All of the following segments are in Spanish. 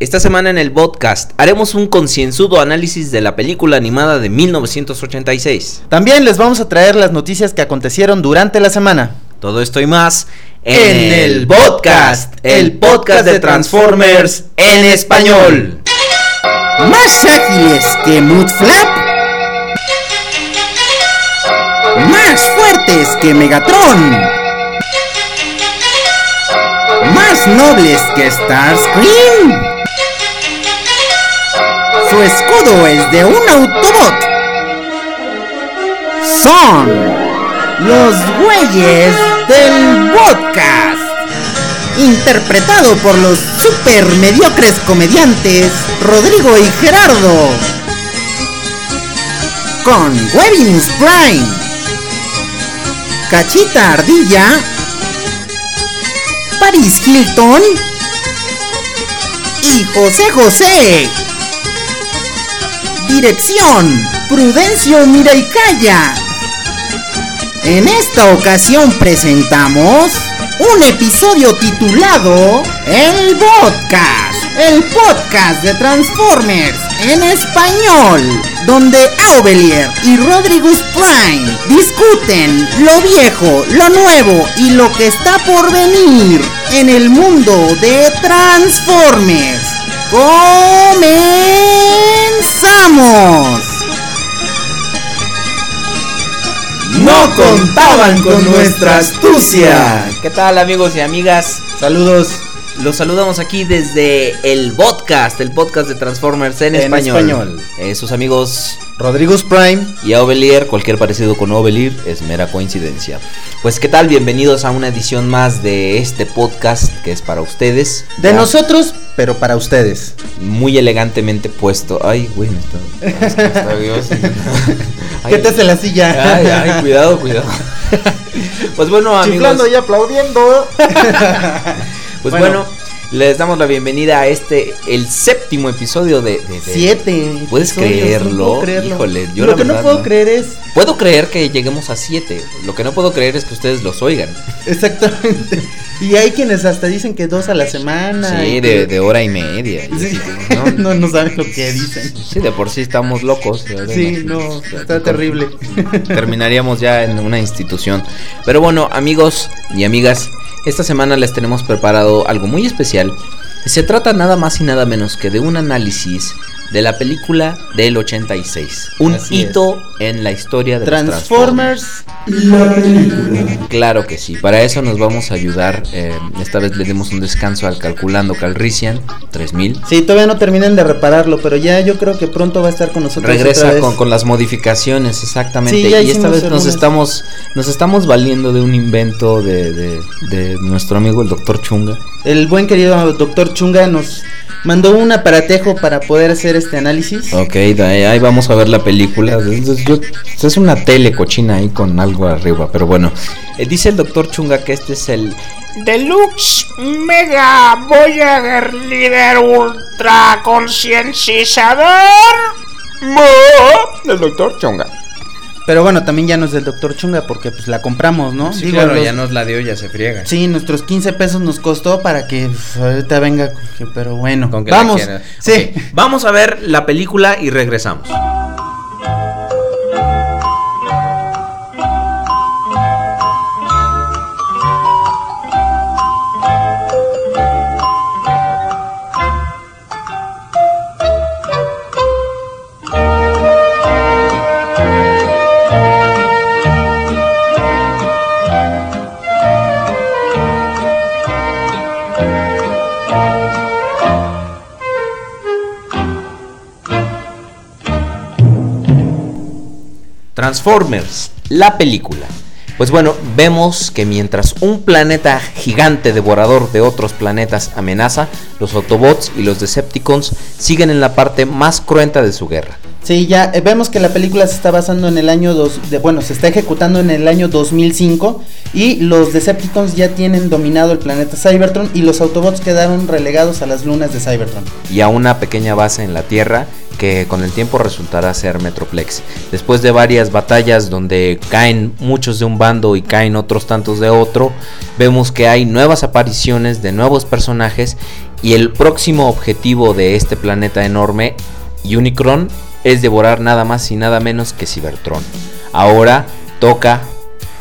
Esta semana en el podcast haremos un concienzudo análisis de la película animada de 1986. También les vamos a traer las noticias que acontecieron durante la semana. Todo esto y más en, el podcast, el podcast de Transformers en español. Más ágiles que Mudflap. Más fuertes que Megatron nobles que Starscream. Su escudo es de un Autobot. Son los güeyes del podcast. Interpretado por los super mediocres comediantes Rodrigo y Gerardo. Con Webbings Prime. Cachita Ardilla Paris Hilton y José José. Dirección, Prudencio Miraicaya. En esta ocasión presentamos un episodio titulado El Podcast, el podcast de Transformers en español, donde Aubelier y Rodriguez Prime discuten lo viejo, lo nuevo y lo que está por venir en el mundo de Transformers. ¡Comenzamos! No contaban con nuestra astucia. ¿Qué tal amigos y amigas? Saludos. Los saludamos aquí desde el podcast, el podcast de Transformers en, español. Eh, sus amigos Rodrigo's Prime y Ovelier, cualquier parecido con Ovelier es mera coincidencia. Pues qué tal, bienvenidos a una edición más de este podcast que es para ustedes. De nosotros, pero para ustedes. Muy elegantemente puesto. Ay, güey, está, está, ¿Qué te hace la silla? Ay, ay, cuidado, cuidado. pues bueno, amigos. Chiflando y aplaudiendo. Pues bueno, les damos la bienvenida a este, el séptimo episodio de... siete. ¿Puedes creerlo? Híjole, yo Lo que no puedo creer es... Puedo creer que lleguemos a siete. Lo que no puedo creer es que ustedes los oigan. Exactamente. Y hay quienes hasta dicen que dos a la semana. Sí, de, hora y media. ¿no? no, saben lo que dicen. Sí, de por sí estamos locos. Sí, no, está terrible. Terminaríamos ya en una institución. Pero bueno, amigos y amigas, esta semana les tenemos preparado algo muy especial. Se trata nada más y nada menos que de un análisis de la película del 86. Un hito en la historia de Transformers. Transformers. Claro que sí, para eso nos vamos a ayudar. Eh, esta vez le dimos un descanso al calculando Calrissian 3000. Sí, todavía no terminan de repararlo, pero ya yo creo que pronto va a estar con nosotros. Regresa con, con, las modificaciones, exactamente. y esta vez nos estamos, nos estamos valiendo de un invento de, de, de nuestro amigo el doctor Chunga. El buen querido doctor Chunga nos mandó un aparatejo para poder hacer este análisis. Ok, ahí vamos a ver la película. Es una tele cochina ahí con algo arriba, pero bueno. Eh, dice el doctor Chunga que este es el Deluxe Mega Voyager Líder Ultra Concienciador. El doctor Chunga. Pero bueno, también ya no es del doctor Chunga porque pues la compramos, ¿no? Sí, claro, ya nos la dio, ya se friega. Sí, nuestros 15 pesos nos costó para que pues, ahorita venga, pero bueno. vamos, sí. Vamos a ver la película y regresamos. Transformers, la película. Pues bueno, vemos que mientras un planeta gigante devorador de otros planetas amenaza, los Autobots y los Decepticons siguen en la parte más cruenta de su guerra. Sí, ya eh, vemos que la película se está basando en el año dos, de, bueno, se está ejecutando en el año 2005 y los Decepticons ya tienen dominado el planeta Cybertron y los Autobots quedaron relegados a las lunas de Cybertron. Y a una pequeña base en la Tierra que con el tiempo resultará ser Metroplex. Después de varias batallas donde caen muchos de un bando y caen otros tantos de otro, vemos que hay nuevas apariciones de nuevos personajes Y el próximo objetivo de este planeta enorme, Unicron, es devorar nada más y nada menos que Cybertron. Ahora toca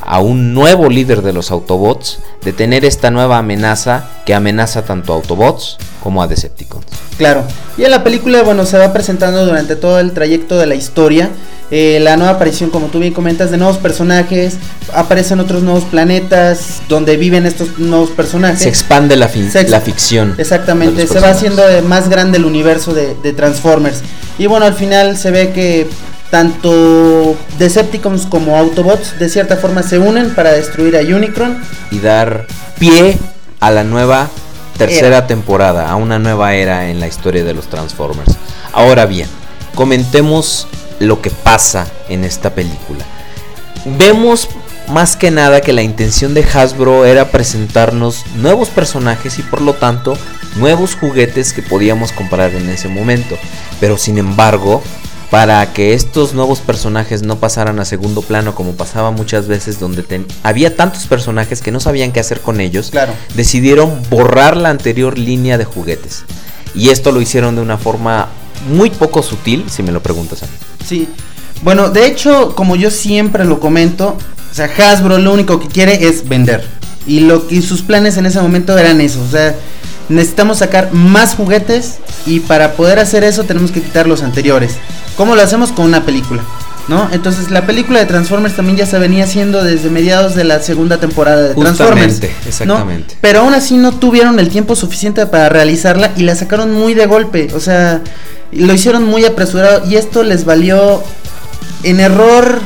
a un nuevo líder de los Autobots detener esta nueva amenaza que amenaza tanto a Autobots como a Decepticons. Claro. Y en la película, bueno, se va presentando durante todo el trayecto de la historia. eh, la nueva aparición, como tú bien comentas, de nuevos personajes. Aparecen otros nuevos planetas donde viven estos nuevos personajes. Se expande la, fi- Se ex- la ficción. Exactamente, se va haciendo eh, más grande el universo de, de Transformers. Y bueno, al final se ve que tanto Decepticons como Autobots de cierta forma se unen para destruir a Unicron. y dar pie a la nueva tercera Era. temporada, a una nueva era en la historia de los Transformers. Ahora bien, comentemos lo que pasa en esta película. Vemos más que nada que la intención de Hasbro era presentarnos nuevos personajes y por lo tanto nuevos juguetes que podíamos comprar en ese momento. Pero sin embargo, para que estos nuevos personajes no pasaran a segundo plano como pasaba muchas veces donde ten- había tantos personajes que no sabían qué hacer con ellos, Claro. decidieron borrar la anterior línea de juguetes. Y esto lo hicieron de una forma muy poco sutil, si me lo preguntas a mí. Sí. Bueno, de hecho, como yo siempre lo comento, o sea, Hasbro lo único que quiere es vender. Y lo que sus planes en ese momento eran eso, o sea, necesitamos sacar más juguetes y para poder hacer eso tenemos que quitar los anteriores. ¿Cómo lo hacemos con una película? ¿No? Entonces la película de Transformers también ya se venía haciendo desde mediados de la segunda temporada de Transformers. Justamente, ¿no? exactamente. Pero aún así no tuvieron el tiempo suficiente para realizarla y la sacaron muy de golpe. O sea, lo hicieron muy apresurado y esto les valió en error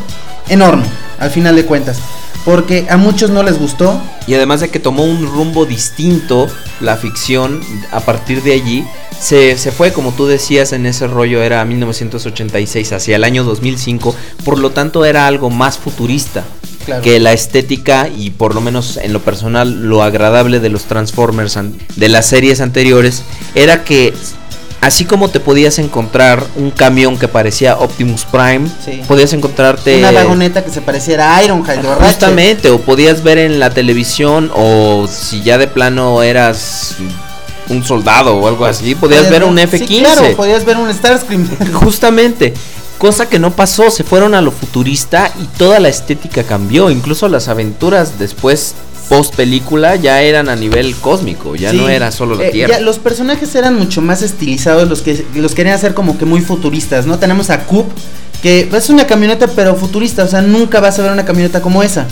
enorme, al final de cuentas. Porque a muchos no les gustó. Y además de que tomó un rumbo distinto la ficción, a partir de allí se, se fue, como tú decías, en ese rollo era 1986 hacia el año 2005, por lo tanto era algo más futurista. Claro. Que la estética y por lo menos en lo personal lo agradable de los Transformers an- de las series anteriores era que así como te podías encontrar un camión que parecía Optimus Prime, Sí. podías encontrarte Una vagoneta que se pareciera a Ironhide o. Justamente, o podías ver en la televisión, o si ya de plano eras un soldado o algo así, podías ver un F-15. Sí, claro, podías ver un Starscream. Justamente, cosa que no pasó, se fueron a lo futurista y toda la estética cambió, incluso las aventuras después post película ya eran a nivel cósmico, ya Sí. no era solo la Eh, Tierra. ya los personajes eran mucho más estilizados, los que los querían hacer como que muy futuristas, ¿no? Tenemos a Coop, que es una camioneta pero futurista, o sea, nunca vas a ver una camioneta como esa.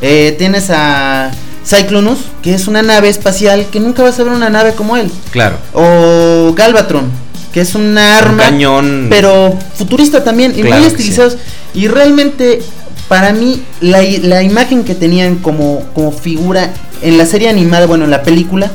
Eh, tienes a Cyclonus, que es una nave espacial, que nunca vas a ver una nave como él. Claro. O Galvatron, que es una Un arma, cañón. pero futurista también, y Claro muy estilizados. Y realmente, para mí, la, la imagen que tenían como, como figura en la serie animada, bueno, en la película,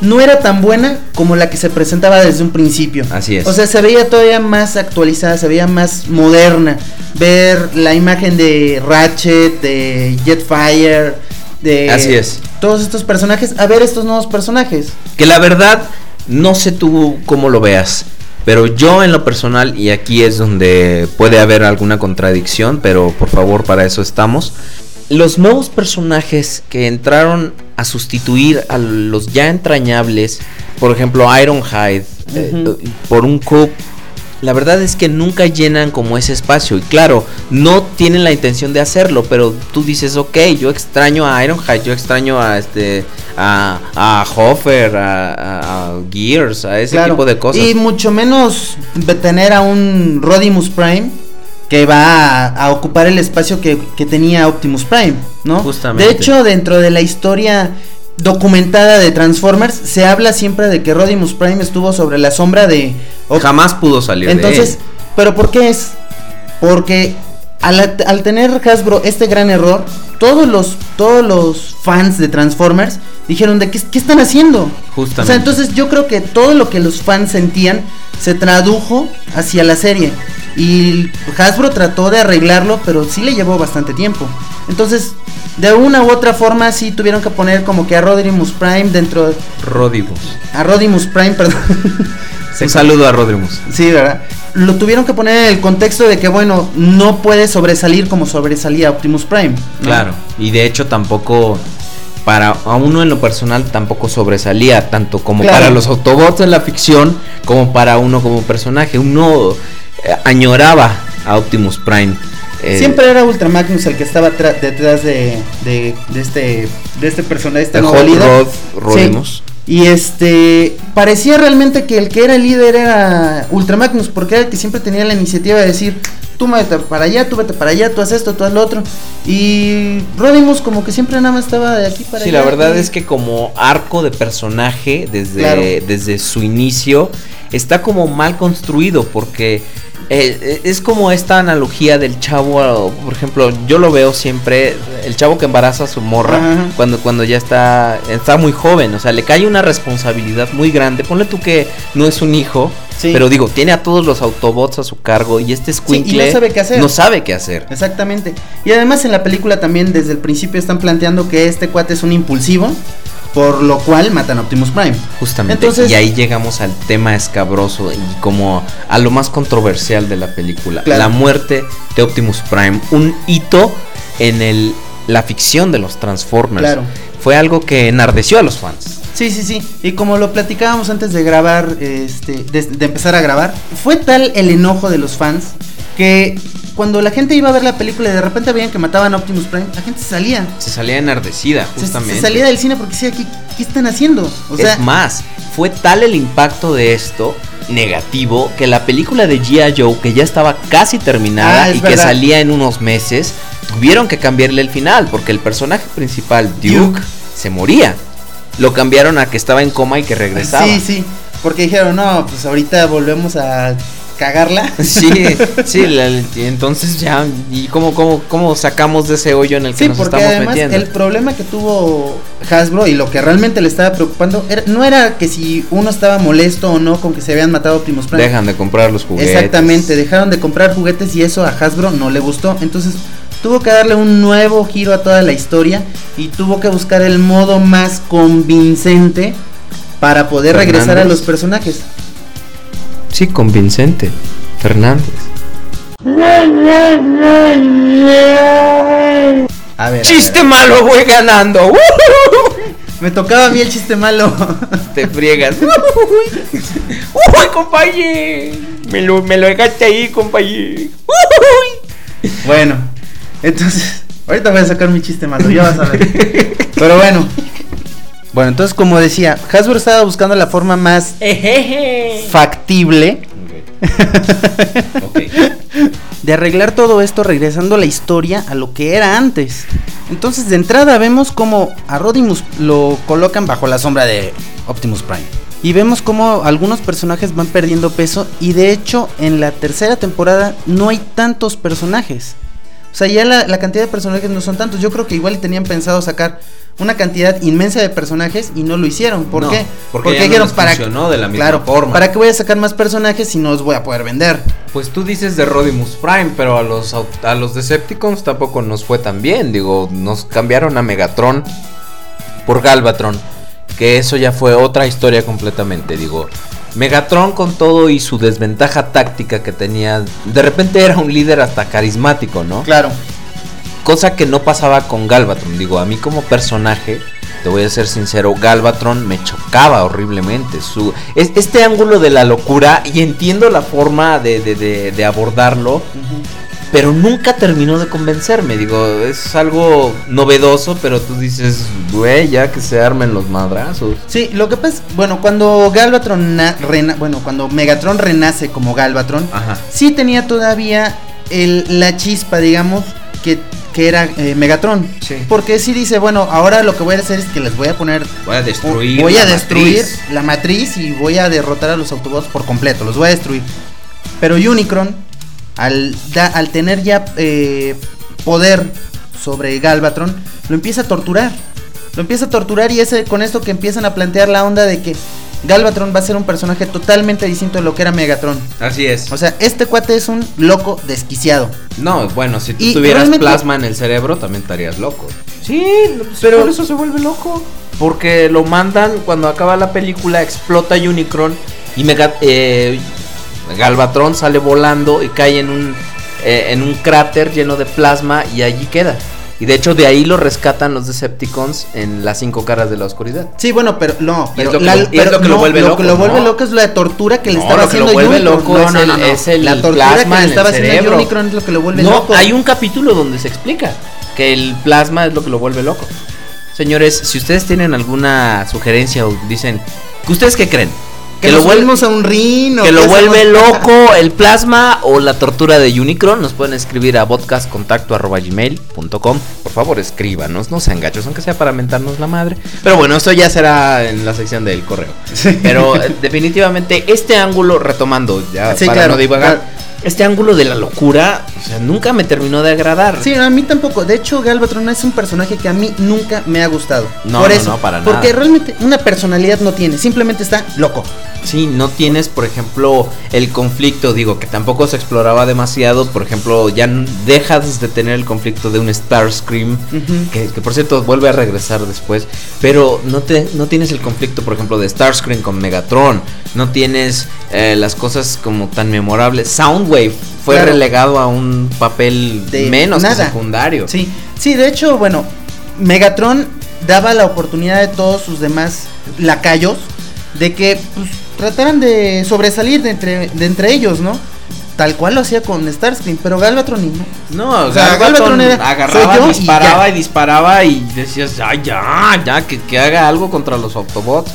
no era tan buena como la que se presentaba desde un principio. Así es. O sea, se veía todavía más actualizada, se veía más moderna. Ver la imagen de Ratchet, de Jetfire, de... Así es. Todos estos personajes, a ver estos nuevos personajes. Que la verdad, no sé tú cómo lo veas, pero yo en lo personal, y aquí es donde puede haber alguna contradicción, pero por favor para eso estamos, los nuevos personajes que entraron a sustituir a los ya entrañables, por ejemplo Ironhide, eh, Ujú. por un Coop, la verdad es que nunca llenan como ese espacio. Y claro, no tienen la intención de hacerlo, pero tú dices, ok, yo extraño a Ironhide, yo extraño a este a, a Hofer, a, a- a Gears, a ese Claro, tipo de cosas. Y mucho menos de tener a un Rodimus Prime que va a, a ocupar el espacio que, que tenía Optimus Prime, ¿no? Justamente. De hecho, dentro de la historia documentada de Transformers, se habla siempre de que Rodimus Prime estuvo sobre la sombra de Jamás pudo salir Entonces, de él. ¿pero por qué es? Porque al, al tener Hasbro este gran error, todos los, todos los fans de Transformers dijeron de qué, qué están haciendo. Justamente. O sea, entonces yo creo que todo lo que los fans sentían se tradujo hacia la serie. Y Hasbro trató de arreglarlo, pero sí le llevó bastante tiempo. Entonces, de una u otra forma, sí tuvieron que poner como que a Rodimus Prime dentro. Rodimus. A Rodimus Prime, perdón. Un saludo a Rodimus. Sí, ¿verdad? Lo tuvieron que poner en el contexto de que, bueno, no puede sobresalir como sobresalía Optimus Prime. ¿no? Claro. Y de hecho tampoco para a uno en lo personal tampoco sobresalía, tanto como Claro. para los Autobots en la ficción, como para uno como personaje. Uno eh, añoraba a Optimus Prime. eh, Siempre era Ultra Magnus el que estaba detrás de, de, de este de este personaje, de Hot. Rod Sí. Y este parecía realmente que el que era el líder era Ultra Magnus, porque era el que siempre tenía la iniciativa de decir, tú vete para allá, tú vete para allá, tú haz esto, tú haz lo otro. Y Rodimus como que siempre nada más estaba de aquí para Sí, allá. la verdad y- es que como arco de personaje desde, Claro. desde su inicio está como mal construido porque eh, eh, es como esta analogía del chavo, por ejemplo, yo lo veo siempre, el chavo que embaraza a su morra Ajá. cuando, cuando ya está, está muy joven, o sea, le cae una responsabilidad muy grande. Ponle tú que no es un hijo, Sí. pero digo, tiene a todos los Autobots a su cargo y este Sí, y squinkle no sabe qué hacer. no sabe qué hacer. Exactamente. Y además en la película también desde el principio están planteando que este cuate es un impulsivo, por lo cual matan a Optimus Prime. Justamente. Entonces- y ahí llegamos al tema escabroso y como a lo más controversial de la película. Claro. La muerte de Optimus Prime. Un hito en el, la ficción de los Transformers. Claro. Fue algo que enardeció a los fans. Sí, sí, sí. Y como lo platicábamos antes de grabar, este, de, de empezar a grabar, fue tal el enojo de los fans que cuando la gente iba a ver la película y de repente veían que mataban a Optimus Prime, la gente se salía. Se salía enardecida, justamente. Se, salía del cine porque decía, ¿qué, qué están haciendo? O sea, es más, fue tal el impacto de esto negativo que la película de G.I. Joe, que ya estaba casi terminada Ah, es y que salía en unos meses, tuvieron que cambiarle el final porque el personaje principal, Duke, Duke. se moría. Lo cambiaron a que estaba en coma y que regresaba. Sí, sí. Porque dijeron, no, pues ahorita volvemos a cagarla. Sí, sí, la- entonces ya, ¿y cómo, cómo, cómo sacamos de ese hoyo en el que Sí, nos porque estamos además metiendo? el problema que tuvo Hasbro y lo que realmente le estaba preocupando era- no era que si uno estaba molesto o no con que se habían matado a Optimus Prime. Dejan de comprar los juguetes. Exactamente, dejaron de comprar juguetes y eso a Hasbro no le gustó. Entonces tuvo que darle un nuevo giro a toda la historia y tuvo que buscar el modo más convincente para poder regresar a los personajes. Sí, convincente. Fernández. A ver. a Chiste malo, voy ganando. Me tocaba a mí el chiste malo. Te friegas. Uy, compañero. Me lo, me lo dejaste ahí, compañero. bueno, entonces, ahorita voy a sacar mi chiste malo, ya vas a ver. Pero bueno. Bueno, entonces como decía, Hasbro estaba buscando la forma más factible de arreglar todo esto regresando la historia a lo que era antes. Entonces de entrada vemos como a Rodimus lo colocan bajo la sombra de Optimus Prime. Y vemos como algunos personajes van perdiendo peso y de hecho en la tercera temporada no hay tantos personajes. O sea, ya la, la cantidad de personajes no son tantos. Yo creo que igual tenían pensado sacar una cantidad inmensa de personajes y no lo hicieron. ¿Por No, qué? porque ya no les funcionó de la misma claro, forma. ¿Para qué voy a sacar más personajes si no los voy a poder vender? Pues tú dices de Rodimus Prime, pero a los, a los Decepticons tampoco nos fue tan bien. Digo, nos cambiaron a Megatron por Galvatron. Que eso ya fue otra historia completamente. Digo, Megatron con todo y su desventaja táctica que tenía. De repente era un líder hasta carismático, ¿no? Claro. Cosa que no pasaba con Galvatron. Digo, a mí como personaje, te voy a ser sincero, Galvatron me chocaba horriblemente. Su, es- este ángulo de la locura, y entiendo la forma de, de- de- de abordarlo, pero nunca terminó de convencerme. Digo, es algo novedoso, pero tú dices, güey, ya que se armen los madrazos. Sí, lo que pasa es, bueno, cuando Galvatron, na- rena- bueno, cuando Megatron renace como Galvatron, Ajá. sí tenía todavía el, la chispa, digamos, que, que era eh, Megatron. Sí. Porque sí dice, bueno, ahora lo que voy a hacer es que les voy a poner... Voy a destruir. voy a la destruir matriz. la matriz y voy a derrotar a los Autobots por completo, los voy a destruir. Pero Unicron, al, da- al tener ya eh, poder sobre Galvatron, lo empieza a torturar. Lo empieza a torturar y es con esto que empiezan a plantear la onda de que Galvatron va a ser un personaje totalmente distinto de lo que era Megatron. Así es. O sea, este cuate es un loco desquiciado. No, bueno, si tú Y tuvieras realmente- plasma en el cerebro, también estarías loco. Sí, pero- por eso se vuelve loco. Porque lo mandan cuando acaba la película, explota Unicron y Mega, eh, Galvatron sale volando y cae en un, eh, en un cráter lleno de plasma y allí queda. Y de hecho de ahí lo rescatan los Decepticons en las cinco caras de la oscuridad. Sí, bueno, pero no, pero, lo que la- lo- es pero lo que lo no, vuelve lo loco, que lo vuelve ¿no? loco es la tortura que le No, estaba lo que lo haciendo vuelve Unicron. loco No, es no, el- no, no. es el la tortura plasma que le estaba haciendo. Unicron es lo que lo vuelve no, loco. hay un capítulo donde se explica que el plasma es lo que lo vuelve loco. Señores, si ustedes tienen alguna sugerencia o dicen, ¿ustedes qué creen? Que lo volvemos a un rin o que lo vuelve loco el plasma o la tortura de Unicron, nos pueden escribir a podcastcontacto.gmail.com. Por favor, escríbanos, no sean gachos, aunque sea para mentarnos la madre. Pero bueno, esto ya será en la sección del correo. Pero eh, definitivamente este ángulo, retomando, ya Sí, para claro, no divagar, claro. Este ángulo de la locura, o sea, nunca me terminó de agradar. Sí, a mí tampoco. De hecho, Galvatron es un personaje que a mí nunca me ha gustado. No, Por no, eso, no, para nada. Porque realmente una personalidad no tiene, simplemente está loco. Sí, no tienes, por ejemplo, el conflicto, digo, que tampoco se exploraba demasiado, por ejemplo, ya dejas de tener el conflicto de un Starscream, que, que por cierto vuelve a regresar después, pero no, te, no tienes el conflicto, por ejemplo, de Starscream con Megatron, no tienes eh, las cosas como tan memorables. Soundwave fue Claro. relegado a un papel De menos que secundario. Sí, sí, de hecho, bueno, Megatron daba la oportunidad de todos sus demás lacayos de que pues, trataran de sobresalir de entre, de entre ellos, ¿no? Tal cual lo hacía con Starscream, pero Galvatron ni No, O sea, Galvatron Galvatron era, agarraba, yo y disparaba y, ya. disparaba y decías, ay, ya, ya, que, que haga algo contra los Autobots.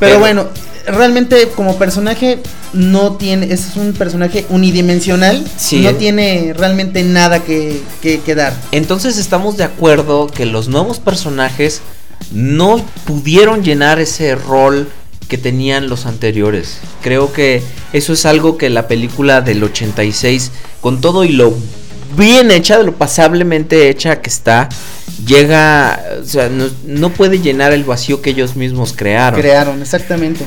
Pero, bueno, realmente como personaje no tiene, es un personaje unidimensional, Sí. no tiene realmente nada que, que, que dar. Entonces estamos de acuerdo que los nuevos personajes no pudieron llenar ese rol que tenían los anteriores. Creo que eso es algo que la película del 86, con todo y lo bien hecha, de lo pasablemente hecha que está, llega, o sea, no, no puede llenar el vacío que ellos mismos crearon. Crearon, exactamente.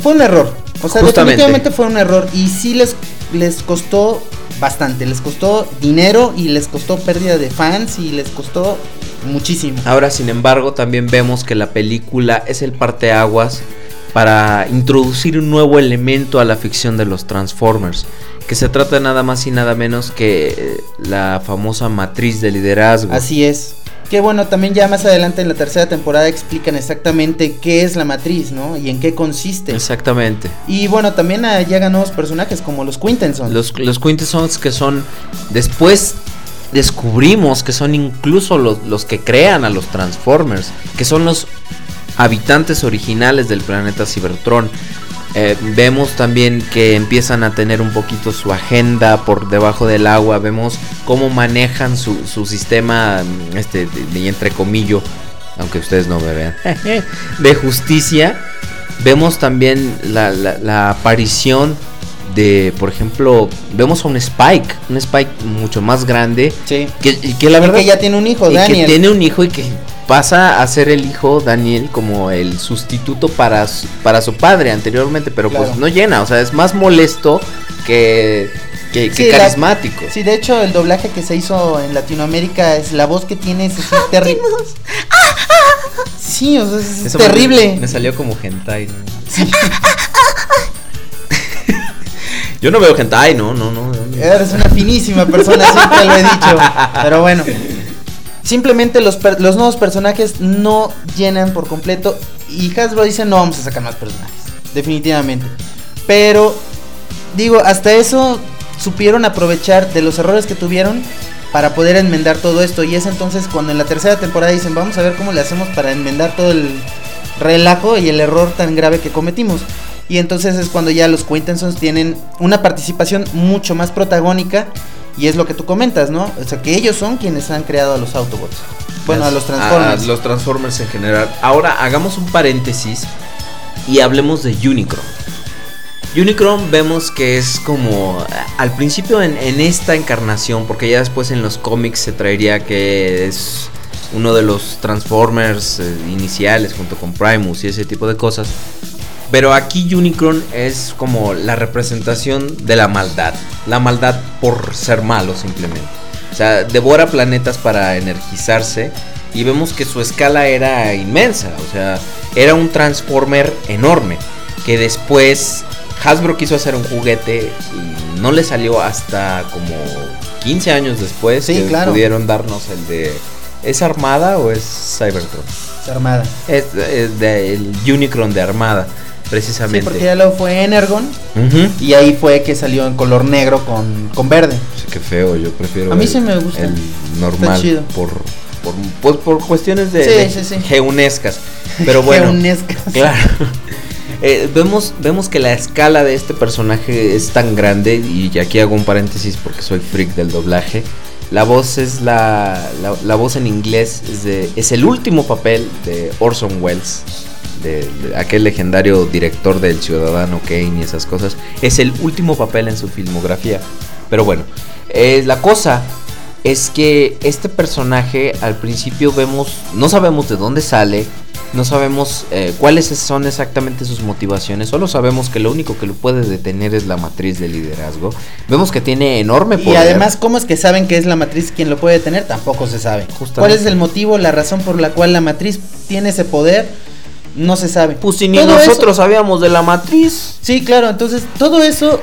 Fue un error. O sea, Justamente. definitivamente fue un error. Y sí les, les costó bastante. Les costó dinero y les costó pérdida de fans y les costó muchísimo. Ahora, sin embargo, también vemos que la película es el parteaguas para introducir un nuevo elemento a la ficción de los Transformers, que se trata nada más y nada menos que eh, la famosa matriz de liderazgo. Así es. Que bueno, también ya más adelante en la tercera temporada explican exactamente qué es la matriz, ¿no? Y en qué consiste. Exactamente. Y bueno, también llegan nuevos personajes como los Quintesson. Los, los Quintessons que son después descubrimos que son incluso los, los que crean a los Transformers, que son los habitantes originales del planeta Cybertron. Eh, vemos también que empiezan a tener un poquito su agenda por debajo del agua. Vemos cómo manejan su, su sistema, este, de, entre comillas, aunque ustedes no me vean, de justicia. Vemos también la, la- la aparición de, por ejemplo, vemos a un Spike, un Spike mucho más grande, Sí. que, que la verdad que ya tiene un hijo, Daniel. que tiene un hijo y que pasa a ser el hijo Daniel como el sustituto para su, para su padre anteriormente, pero Claro. pues no llena, o sea, es más molesto que, que, que Sí, la- carismático. Sí, de hecho, el doblaje que se hizo en Latinoamérica es la voz que tiene es terrible. Sí, o sea, es Eso terrible. Me, salió como hentai. ¿no? Yo no veo hentai, no, no, no. no. Eres una finísima persona, siempre lo he dicho. Pero bueno, simplemente los, los nuevos personajes no llenan por completo. Y Hasbro dice: No vamos a sacar más personajes. Definitivamente. Pero, digo, hasta eso supieron aprovechar de los errores que tuvieron para poder enmendar todo esto. Y es entonces cuando en la tercera temporada dicen: Vamos a ver cómo le hacemos para enmendar todo el relajo y el error tan grave que cometimos. Y entonces es cuando ya los Quintessons tienen una participación mucho más protagónica. Y es lo que tú comentas, ¿no? O sea, que ellos son quienes han creado a los Autobots. Bueno, a los Transformers. A los Transformers en general. Ahora hagamos un paréntesis y hablemos de Unicron. Unicron vemos que es como eh, al principio en, en esta encarnación, porque ya después en los cómics se traería que es uno de los Transformers eh, iniciales junto con Primus y ese tipo de cosas. Pero aquí Unicron es como la representación de la maldad. La maldad por ser malo simplemente. O sea, devora planetas para energizarse. Y vemos que su escala era inmensa. O sea, era un Transformer enorme. Que después Hasbro quiso hacer un juguete y no le salió hasta como 15 años después. Sí, que claro. pudieron darnos el de ¿Es Armada o es Cybertron? Es Armada. Es, es de- Unicron de Armada, Sí, precisamente. porque ya luego fue Energon Ujú. y ahí fue que salió en color negro con, con verde. Sí, qué feo, yo prefiero. A mí el- sí me gusta. El normal. chido. Por, por, pues, por cuestiones de, Sí, de sí, sí. geunescas. Pero bueno. Geunescas. Claro. Eh, vemos, vemos que la escala de este personaje es tan grande, y aquí hago un paréntesis porque soy freak del doblaje. La voz es la, la, la voz en inglés es, de- es el último papel de Orson Welles, de, de aquel legendario director del Ciudadano Kane y esas cosas. Es el último papel en su filmografía. Pero bueno, eh, la cosa es que este personaje al principio vemos, no sabemos de dónde sale, no sabemos eh, cuáles son exactamente sus motivaciones, solo sabemos que lo único que lo puede detener es la matriz de liderazgo. Vemos que tiene enorme Y poder. además, ¿cómo es que saben que es la matriz quien lo puede tener? Tampoco se sabe. Justamente. ¿Cuál es el motivo, la razón por la cual la matriz tiene ese poder? No se sabe. pues si ni Todo eso- nosotros sabíamos de la matriz. Sí, claro, entonces todo eso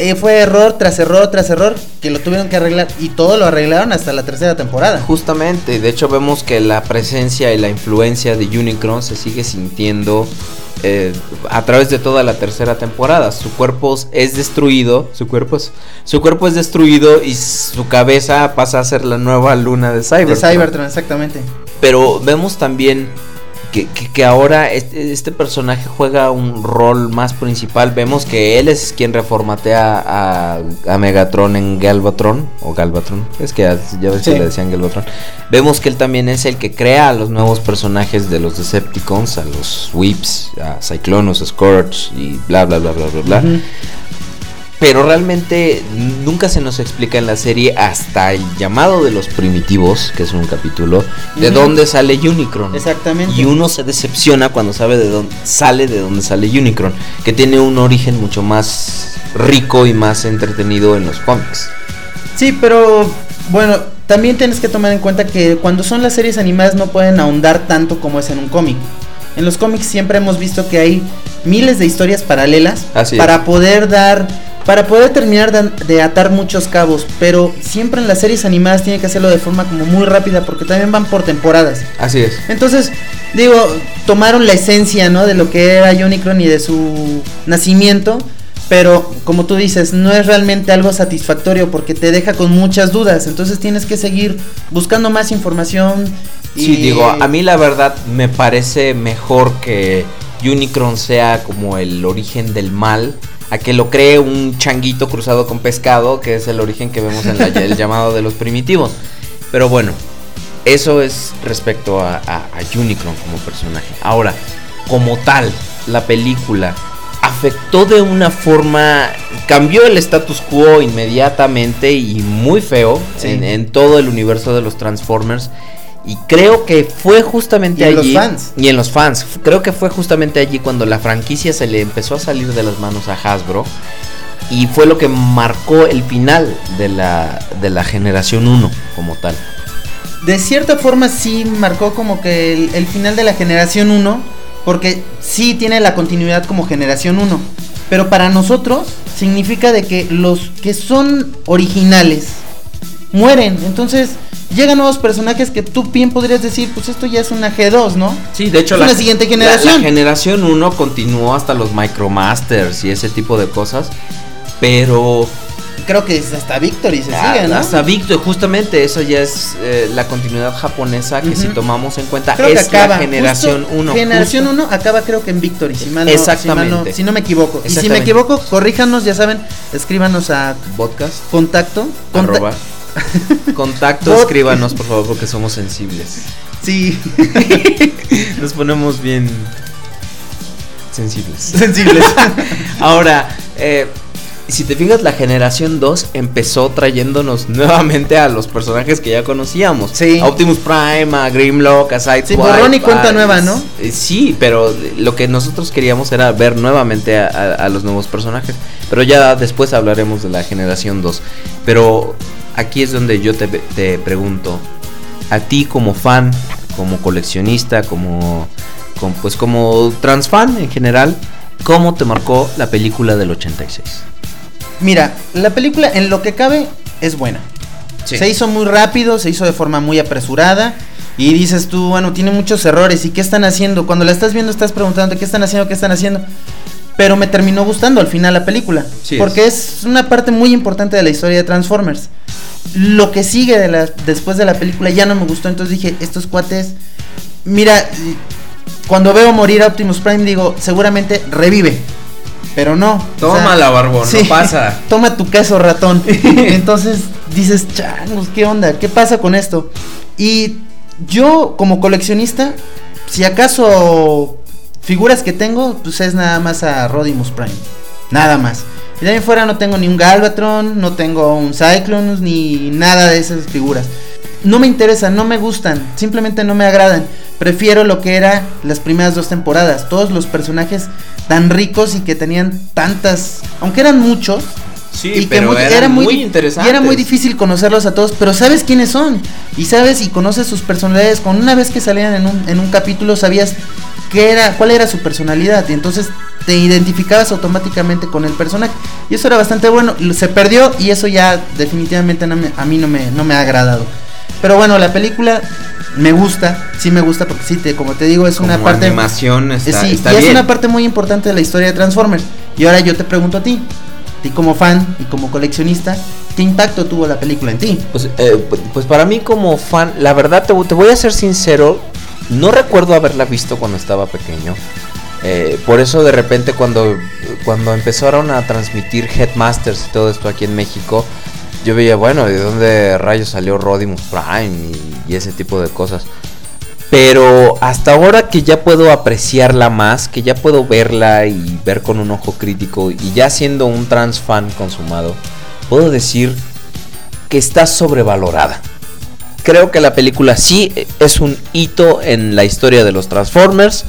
eh, fue error tras error tras error que lo tuvieron que arreglar y todo lo arreglaron hasta la tercera temporada. Justamente, de hecho vemos que la presencia y la influencia de Unicron se sigue sintiendo eh, a través de toda la tercera temporada. Su cuerpo es destruido, su cuerpo es, su cuerpo es destruido y su cabeza pasa a ser la nueva luna de Cybertron. De Cybertron, exactamente. Pero vemos también que, que- que ahora este, este personaje juega un rol más principal. Vemos que él es quien reformatea a, a Megatron en Galvatron. O Galvatron. Es que ya ya ves Sí. que le decían Galvatron. Vemos que él también es el que crea a los nuevos personajes de los Decepticons. A los Whips, a Cyclonus, Scourge y bla bla bla bla bla bla. Pero realmente nunca se nos explica en la serie hasta el llamado de los primitivos, que es un capítulo, de dónde sale Unicron. Exactamente. Y uno se decepciona cuando sabe de dónde sale de dónde sale Unicron, que tiene un origen mucho más rico y más entretenido en los cómics. Sí, pero bueno, también tienes que tomar en cuenta que cuando son las series animadas no pueden ahondar tanto como es en un cómic. En los cómics siempre hemos visto que hay miles de historias paralelas Así para poder dar, para poder terminar de, atar muchos cabos, pero siempre en las series animadas tienen que hacerlo de forma como muy rápida porque también van por temporadas. Así es. Entonces, digo, tomaron la esencia, ¿no? De lo que era Unicron y de su nacimiento. Pero, como tú dices, no es realmente algo satisfactorio porque te deja con muchas dudas. Entonces tienes que seguir buscando más información. Sí, digo, a mí la verdad me parece mejor que Unicron sea como el origen del mal, a que lo cree un changuito cruzado con pescado, que es el origen que vemos en la- el llamado de los primitivos. Pero bueno, eso es respecto a, a- a Unicron como personaje. Ahora, como tal, la película afectó de una forma, cambió el status quo inmediatamente y muy feo Sí. en, en todo el universo de los Transformers. Y creo que fue justamente Y en allí. los fans. Y en los fans. Creo que fue justamente allí cuando la franquicia se le empezó a salir de las manos a Hasbro. Y fue lo que marcó el final de la, de la generación 1 como tal. De cierta forma sí marcó como que el, el final de la generación 1. Porque sí tiene la continuidad como generación 1. Pero para nosotros significa de que los que son originales mueren. Entonces llegan nuevos personajes que tú bien podrías decir, pues esto ya es una G2, ¿no? Sí, de hecho Es una siguiente generación. La, generación 1 continuó hasta los Micromasters y ese tipo de cosas. Pero Creo que es hasta Victory se Ah, sigue, ¿no? Hasta Victor, justamente eso ya es eh, la continuidad japonesa que si tomamos en cuenta Creo que acaba. la generación justo 1. Generación 1 acaba creo que en Victory, si mal no, Exactamente. Si, mal no, si no me equivoco. Y si me equivoco, corríjanos, ya saben, escríbanos a podcast. contacto. conta- arroba. Contacto, escríbanos por favor porque somos sensibles. Sí, Nos ponemos bien sensibles. sensibles. Ahora, eh, si te fijas, la generación 2 empezó trayéndonos nuevamente a los personajes que ya conocíamos. Sí. A Optimus Prime, a Grimlock, a Sideswipe. Sí, borrón y cuenta a- nueva, ¿no? eh, Sí, pero lo que nosotros queríamos era ver nuevamente a, a- a los nuevos personajes. Pero ya después hablaremos de la generación 2. Pero aquí es donde yo te, te pregunto, a ti como fan, como coleccionista, como, como- pues como transfan en general, ¿cómo te marcó la película del 86? Mira, la película en lo que cabe es buena. Sí. Se hizo muy rápido, se hizo de forma muy apresurada. Y dices tú, bueno, tiene muchos errores. ¿Y qué están haciendo? Cuando la estás viendo, estás preguntando qué están haciendo, qué están haciendo. Pero me terminó gustando al final la película. Sí porque es. una parte muy importante de la historia de Transformers. Lo que sigue de la, después de la película ya no me gustó. Entonces dije, estos cuates. Mira, cuando veo morir a Optimus Prime, digo, seguramente revive. Pero no. Tómala, barbón, no pasa. Toma tu queso, ratón. Entonces dices, changos, ¿qué onda? ¿Qué pasa con esto? Y yo, como coleccionista, si acaso figuras que tengo, pues es nada más a Rodimus Prime. Nada más. Y de ahí fuera no tengo ni un Galvatron, no tengo un Cyclone, ni nada de esas figuras. No me interesan, no me gustan, simplemente no me agradan. Prefiero lo que era las primeras dos temporadas. Todos los personajes tan ricos y que tenían tantas, aunque eran muchos, Sí, y pero muy, eran era muy, muy. Y era muy difícil conocerlos a todos, pero sabes quiénes son. Y sabes y conoces sus personalidades. Con una vez que salían en un, en un capítulo, sabías qué era, cuál era su personalidad. Y entonces te identificabas automáticamente con el personaje. Y eso era bastante bueno. Se perdió y eso ya definitivamente no me- a mí no me, no me ha agradado. Pero bueno, la película me gusta, sí me gusta porque sí, te, como te digo, es una parte... animación Eh, está, sí, está y es una parte muy importante de la historia de Transformers. Y ahora yo te pregunto a ti, y como fan y como coleccionista, ¿qué impacto tuvo la película en ti? Pues, eh, pu- pues para mí como fan, la verdad te voy a ser sincero, no recuerdo haberla visto cuando estaba pequeño. Eh, por eso de repente cuando, cuando empezaron a transmitir Headmasters y todo esto aquí en México, yo veía, bueno, ¿de dónde rayos salió Rodimus Prime y, y ese tipo de cosas? Pero hasta ahora que ya puedo apreciarla más, que ya puedo verla y ver con un ojo crítico y ya siendo un trans fan consumado, puedo decir que está sobrevalorada. Creo que la película sí es un hito en la historia de los Transformers,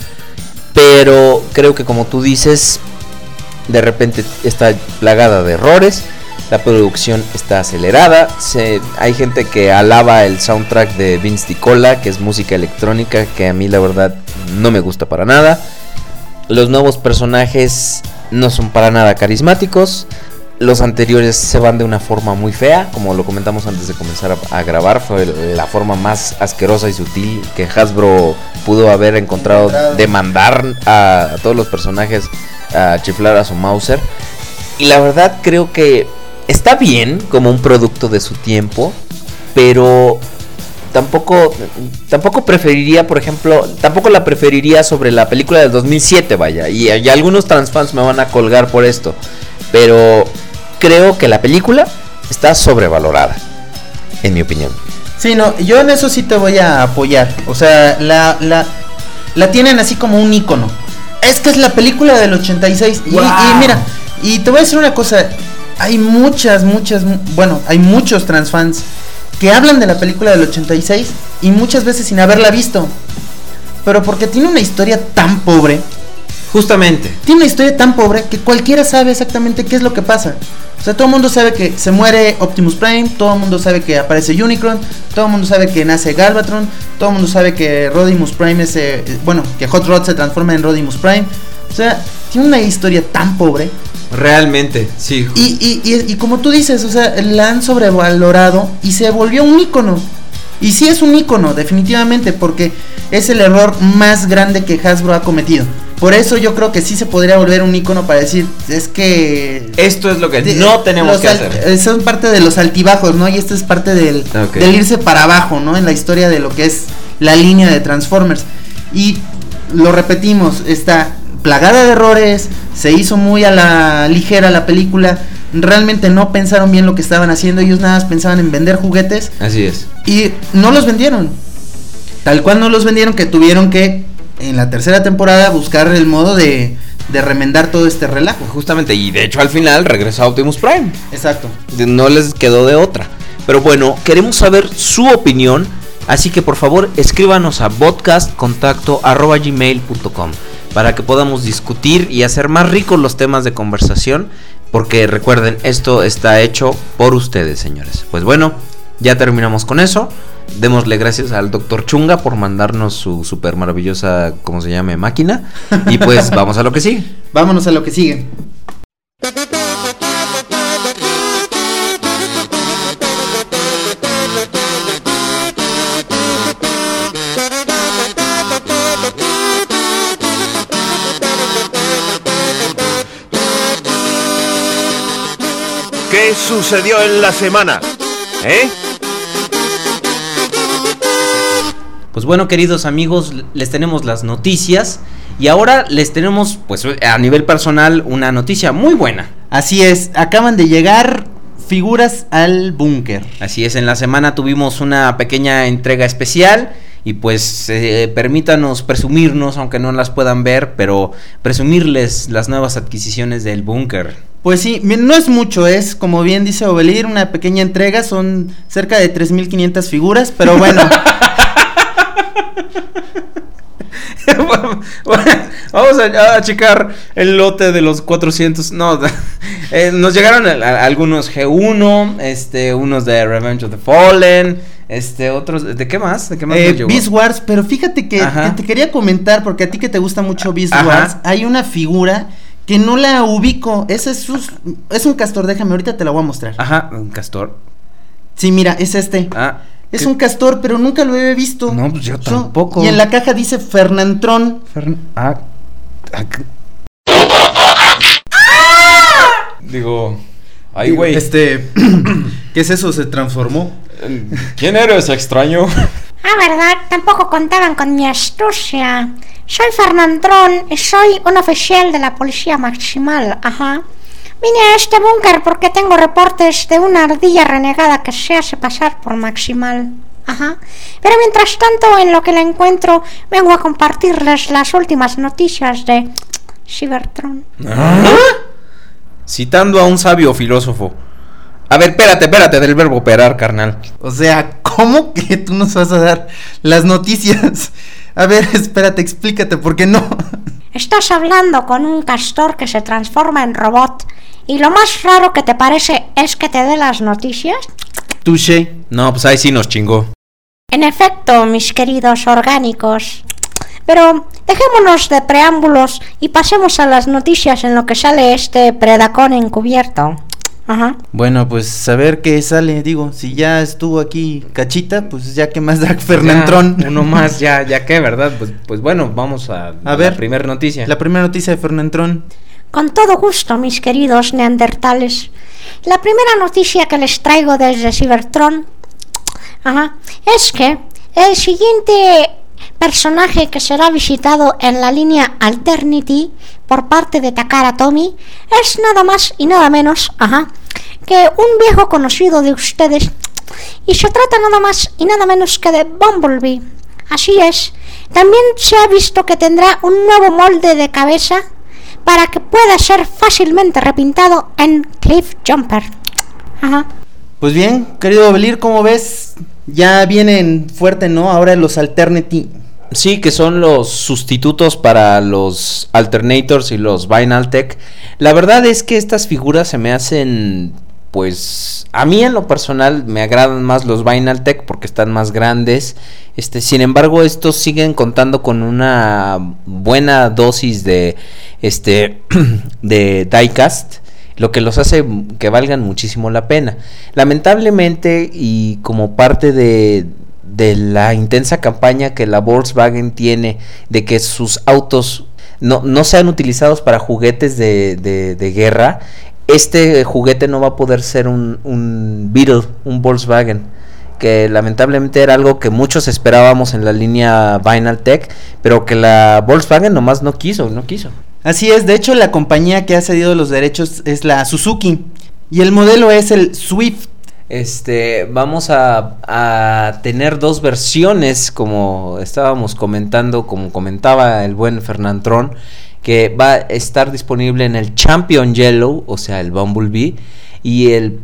pero creo que como tú dices, de repente está plagada de errores, la producción está acelerada, se- hay gente que alaba el soundtrack de Vince DiCola, que es música electrónica, que a mí la verdad no me gusta para nada. Los nuevos personajes no son para nada carismáticos. Los anteriores se van de una forma muy fea, como lo comentamos antes de comenzar a, a grabar, fue la forma más asquerosa y sutil que Hasbro pudo haber encontrado Encontrado. de mandar a, a todos los personajes a chiflar a su Mauser. Y la verdad creo que está bien como un producto de su tiempo, pero tampoco tampoco preferiría, por ejemplo, tampoco la preferiría sobre la película del 2007, vaya, y, y algunos transfans me van a colgar por esto, pero creo que la película está sobrevalorada, en mi opinión. Sí, no, yo en eso sí te voy a apoyar. O sea, la, la, la tienen así como un icono. Es que es la película del 86. Y, ¡Guau! y mira, y te voy a decir una cosa. Hay muchas, muchas, mu- bueno, hay muchos transfans que hablan de la película del 86 y muchas veces sin haberla visto. Pero porque tiene una historia tan pobre, Justamente. tiene una historia tan pobre que cualquiera sabe exactamente qué es lo que pasa. O sea, todo el mundo sabe que se muere Optimus Prime, todo el mundo sabe que aparece Unicron, todo el mundo sabe que nace Galvatron, todo el mundo sabe que Rodimus Prime es, eh, bueno, que Hot Rod se transforma en Rodimus Prime. O sea, tiene una historia tan pobre. Realmente, sí. Y, y, y, y como tú dices, o sea, la han sobrevalorado y se volvió un ícono. Y sí es un ícono, definitivamente, porque es el error más grande que Hasbro ha cometido. Por eso yo creo que sí se podría volver un ícono para decir, es que... Esto es lo que de- no tenemos que hacer. eh, Son parte de los altibajos, ¿no? Y esto es parte del, del irse para abajo, ¿no? En la historia de lo que es la línea de Transformers. Y lo repetimos, está plagada de errores, se hizo muy a la ligera la película, realmente no pensaron bien lo que estaban haciendo, ellos nada más pensaban en vender juguetes Así es. y no los vendieron. Tal cual no los vendieron que tuvieron que en la tercera temporada buscar el modo de, de remendar todo este relajo. Justamente, y de hecho al final regresó Optimus Prime. Exacto. no les quedó de otra. Pero bueno, queremos saber su opinión, así que por favor escríbanos a podcastcontacto@gmail.com para que podamos discutir y hacer más ricos los temas de conversación, porque recuerden, esto está hecho por ustedes, señores. Pues bueno, ya terminamos con eso. Démosle gracias al doctor Chunga por mandarnos su super maravillosa, ¿cómo se llame? Máquina. Y pues vamos a lo que sigue. Vámonos a lo que sigue. Sucedió en la semana? ¿Eh? Pues bueno, queridos amigos, les tenemos las noticias y ahora les tenemos, pues a nivel personal, una noticia muy buena. Así es, acaban de llegar figuras al búnker. Así es, en la semana tuvimos una pequeña entrega especial y pues eh, permítanos presumirnos, aunque no las puedan ver, pero presumirles las nuevas adquisiciones del búnker. Pues sí, no es mucho, es como bien dice Obelir, una pequeña entrega, son cerca de 3.500 figuras, pero bueno, Vamos a, a checar el lote de los 400. No, eh, nos llegaron a- a- algunos G1, este, unos de Revenge of the Fallen, este, otros. ¿De qué más? ¿De qué más eh? Beast Wars, pero fíjate que, te quería comentar, porque a ti que te gusta mucho Beast Ajá. Wars, hay una figura que no la ubico, ese es, sus- es un castor, déjame, ahorita te la voy a mostrar. Ajá, un castor. Sí, mira, es este. Ah, Es ¿qué? un castor, pero nunca lo he visto. No, pues yo tampoco. Y en la caja dice Fernantrón. Fern- ah, ah, c- Digo, ay, güey. Este, ¿qué es eso? ¿Se transformó? ¿Quién eres, extraño? Ah, ¿verdad? Tampoco contaban con mi astucia. Soy Fernandrón y soy un oficial de la policía maximal, ajá. Vine a este búnker porque tengo reportes de una ardilla renegada que se hace pasar por maximal. Ajá. Pero mientras tanto, en lo que la encuentro, vengo a compartirles las últimas noticias de Cybertron. Citando a un sabio filósofo. A ver, espérate, espérate, del verbo operar, carnal. O sea, ¿cómo que tú nos vas a dar las noticias? A ver, espérate, explícate, ¿por qué no? Estás hablando con un castor que se transforma en robot y lo más raro que te parece es que te dé las noticias. Touché. No, pues ahí sí nos chingó. En efecto, mis queridos orgánicos. Pero dejémonos de preámbulos y pasemos a las noticias en lo que sale este predacón encubierto. Ajá. Bueno, pues a ver qué sale, digo, si ya estuvo aquí Cachita, pues ya que más da Fernantrón. Ya, uno más, ya, ya que, ¿verdad? Pues, pues bueno, vamos a, A ver. la primera noticia. La primera noticia de Fernantrón. Con todo gusto, mis queridos neandertales. La primera noticia que les traigo desde Cybertron ajá, es que el siguiente personaje que será visitado en la línea Alternity por parte de Takara Tomy es nada más y nada menos ajá, que un viejo conocido de ustedes. Y se trata nada más y nada menos que de Bumblebee. Así es. También se ha visto que tendrá un nuevo molde de cabeza para que pueda ser fácilmente repintado en Cliff Jumper. Ajá. Pues bien, querido Belir, ¿cómo ves? Ya vienen fuerte, ¿no? Ahora los Alternity. Sí, que son los sustitutos para los Alternators y los Vinaltech. La verdad es que estas figuras se me hacen, pues, a mí en lo personal me agradan más los Vinaltech porque están más grandes. Este, sin embargo, estos siguen contando con una buena dosis de, este, de diecast lo que los hace que valgan muchísimo la pena. Lamentablemente y como parte de, la intensa campaña que la Volkswagen tiene de que sus autos no, no sean utilizados para juguetes de, de- de guerra, este juguete no va a poder ser un, un Beetle, un Volkswagen que lamentablemente era algo que muchos esperábamos en la línea Vinyl Tech, pero que la Volkswagen nomás no quiso, no quiso. Así es, de hecho la compañía que ha cedido los derechos es la Suzuki. Y el modelo es el Swift. Este, vamos a, a tener dos versiones, como estábamos comentando, como comentaba el buen Fernandrón, que va a estar disponible en el Champion Yellow, o sea, el Bumblebee, y el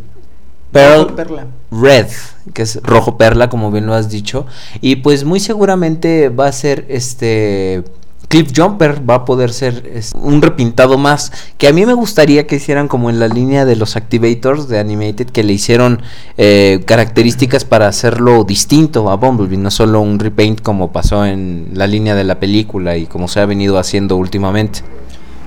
Pearl perla. Red, que es rojo perla, como bien lo has dicho, y pues muy seguramente va a ser este Cliff Jumper va a poder ser un repintado más. Que a mí me gustaría que hicieran como en la línea de los Activators de Animated, que le hicieron eh, características para hacerlo distinto a Bumblebee, no solo un repaint como pasó en la línea de la película y como se ha venido haciendo últimamente.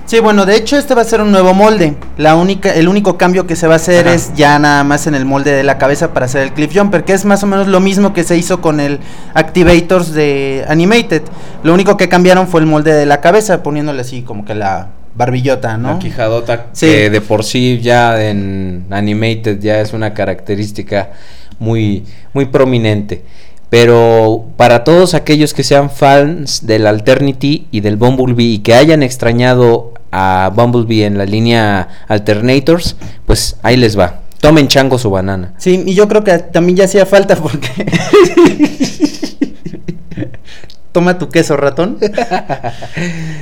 Sí, bueno, de hecho este va a ser un nuevo molde. La única, el único cambio que se va a hacer Ajá. es ya nada más en el molde de la cabeza para hacer el cliff jumper, que es más o menos lo mismo que se hizo con el Activators de Animated. Lo único que cambiaron fue el molde de la cabeza, poniéndole así como que la barbillota, ¿no? La quijadota Sí. que de por sí ya en Animated ya es una característica muy, muy prominente. Pero para todos aquellos que sean fans del Alternity y del Bumblebee y que hayan extrañado a Bumblebee en la línea Alternators, pues ahí les va. Tomen chango su banana. Sí, y yo creo que también ya hacía falta porque... Toma tu queso, ratón.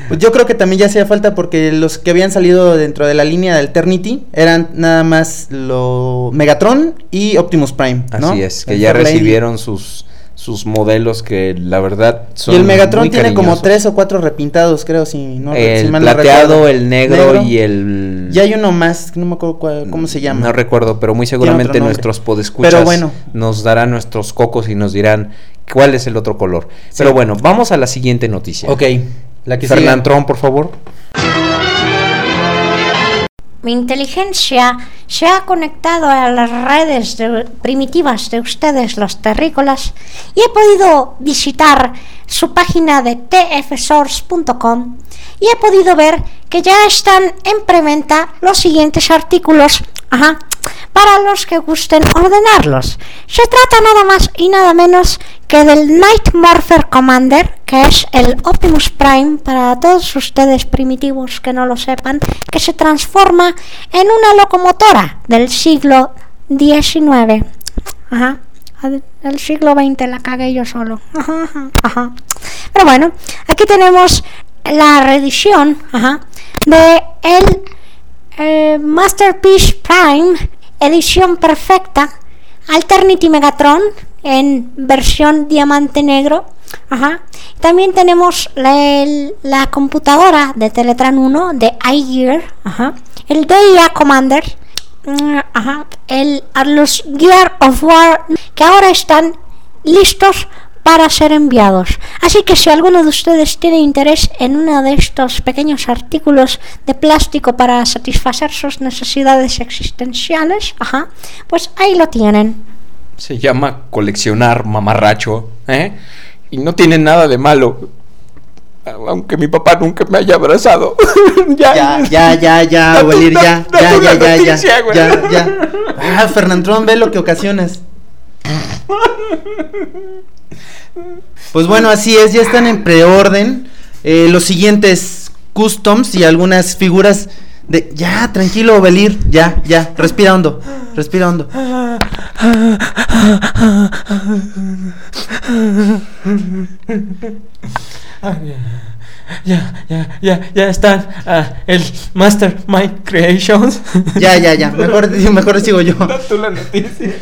Pues yo creo que también ya hacía falta porque los que habían salido dentro de la línea de Alternity eran nada más lo Megatron y Optimus Prime, ¿no? Así es, que El ya recibieron sus, sus modelos que la verdad son Y el Megatron muy tiene como tres o cuatro repintados, creo, si no el si mal no plateado, el negro, y el... Y hay uno más, no me acuerdo cuál- cómo se llama. No recuerdo, pero muy seguramente nuestros podescuchas Pero bueno. nos darán nuestros cocos y nos dirán cuál es el otro color. Pero bueno, vamos a la siguiente noticia. Ok, la que por favor. Mi inteligencia se ha conectado a las redes de- primitivas de ustedes, los terrícolas, y he podido visitar su página de tfsource.com y he podido ver que ya están en preventa los siguientes artículos. Ajá. Para los que gusten ordenarlos. Se trata nada más y nada menos que del Night Morpher Commander, que es el Optimus Prime para todos ustedes primitivos que no lo sepan, que se transforma en una locomotora del siglo XIX. Ajá. El siglo XX la cagué yo solo. Ajá, ajá. Pero bueno, aquí tenemos la reedición ajá, de el eh, Masterpiece Prime, edición perfecta, Alternity Megatron en versión diamante negro. Ajá. También tenemos la, la computadora de Teletran 1 de iGear, ajá. el DIA Commander, mm, ajá. El, los Gear of War que ahora están listos para ser enviados. Así que si alguno de ustedes tiene interés en uno de estos pequeños artículos de plástico para satisfacer sus necesidades existenciales, ajá, pues ahí lo tienen. Se llama coleccionar mamarracho, ¿eh? Y no tiene nada de malo. Aunque mi papá nunca me haya abrazado. Ya, ya, ya, ya, Abuelir, ya, ya, ya, ya, ya, ya, ya. Ah, Fernandrón, ve lo que ocasionas. Pues bueno, así es, ya están en preorden eh, los siguientes customs y algunas figuras de... Ya, tranquilo, Belir, ya, ya, respira hondo, respira hondo. Ya, ya, ya, ya están ah, el Master Mind Creations. Ya, ya, ya, mejor, mejor sigo yo. Tú la noticia.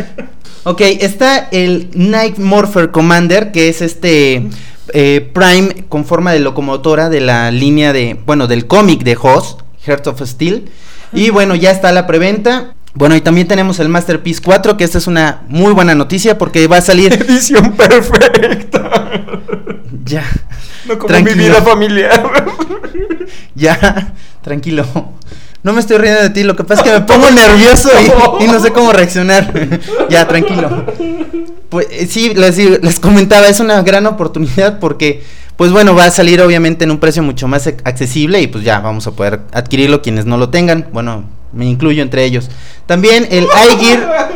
Ok, está el Night Morpher Commander, que es este eh, Prime con forma de locomotora de la línea de, bueno, del cómic de Hoss, Heart of Steel. Y bueno, ya está la preventa. Bueno, y también tenemos el Masterpiece 4, que esta es una muy buena noticia porque va a salir... Edición perfecta. ya, No como Tranquilo. mi vida familiar. ya, tranquilo. No me estoy riendo de ti, lo que pasa es que me pongo nervioso y, y no sé cómo reaccionar. ya, tranquilo. Pues eh, sí, les, les comentaba, es una gran oportunidad porque, pues bueno, va a salir obviamente en un precio mucho más ac- accesible y pues ya vamos a poder adquirirlo quienes no lo tengan. Bueno, me incluyo entre ellos. También el iGear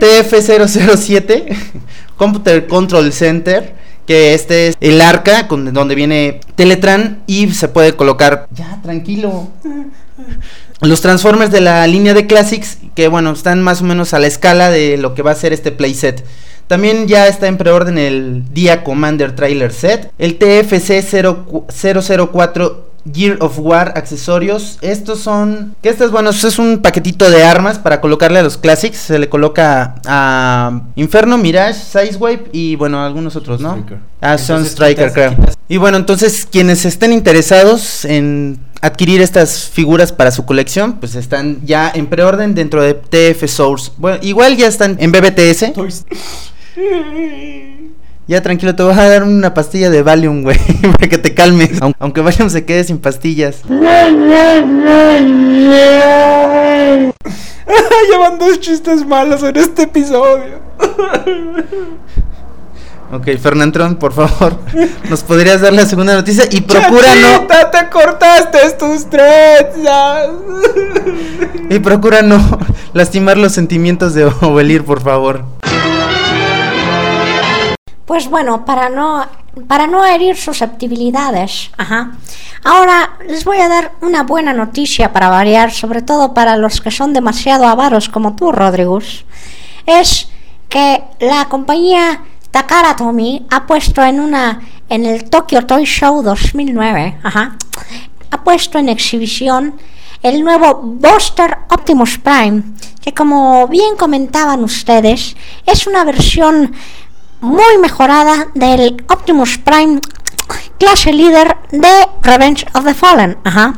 TF007 Computer Control Center, que este es el arca con, donde viene Teletran y se puede colocar... Ya, tranquilo. Los Transformers de la línea de Classics, que bueno, están más o menos a la escala de lo que va a ser este playset. También ya está en preorden el Dia Commander Trailer Set, el TFC 004 Gear of War accesorios. Estos son. Que estos, bueno, es un paquetito de armas para colocarle a los Classics. Se le coloca a Inferno, Mirage, Sizewave y bueno, algunos otros, ¿no? Striker. Ah, son Striker, creo. Y bueno, entonces quienes estén interesados en adquirir estas figuras para su colección, pues están ya en preorden dentro de TF Source. Bueno, igual ya están en BBTS. Ya tranquilo, te voy a dar una pastilla de Valium, güey, para que te calmes. Aun- Aunque Valium se quede sin pastillas. Llevan dos chistes malos en este episodio. Ok, Fernandrón, por favor, ¿nos podrías dar la segunda noticia? Y procura no. Te cortaste tus trenzas. Y procura no lastimar los sentimientos de Ovelir, por favor. Pues bueno, para no, para no herir susceptibilidades, ajá. Ahora les voy a dar una buena noticia para variar, sobre todo para los que son demasiado avaros como tú, Rodrigus. Es que la compañía Takara Tomy ha puesto en una en el Tokyo Toy Show 2009, ajá, ha puesto en exhibición el nuevo Buster Optimus Prime, que como bien comentaban ustedes, es una versión muy mejorada del Optimus Prime clase líder de Revenge of the Fallen. Ajá.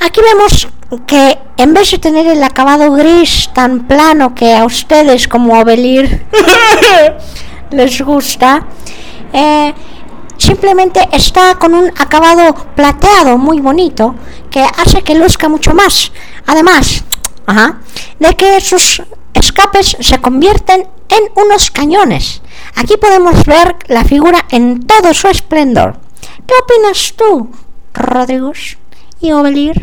Aquí vemos que en vez de tener el acabado gris tan plano que a ustedes como Ovelir les gusta, eh, simplemente está con un acabado plateado muy bonito que hace que luzca mucho más. Además, ajá, de que sus escapes se convierten en unos cañones. Aquí podemos ver la figura en todo su esplendor. ¿Qué opinas tú, Rodríguez y Ovelir?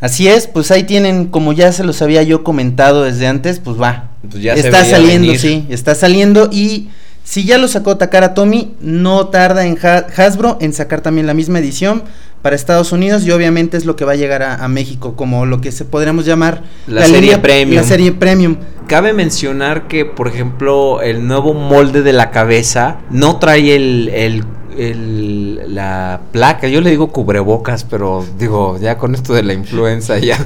Así es, pues ahí tienen, como ya se los había yo comentado desde antes, pues va. Pues ya está saliendo, venir. sí, está saliendo y si ya lo sacó Takara Tomy, no tarda en Ha- Hasbro en sacar también la misma edición para Estados Unidos y obviamente es lo que va a llegar a, a México, como lo que se podríamos llamar La serie premium. La serie premium. Cabe mencionar que, por ejemplo, el nuevo molde de la cabeza no trae el, el- el- la placa. Yo le digo cubrebocas, pero digo, ya con esto de la influenza, ya.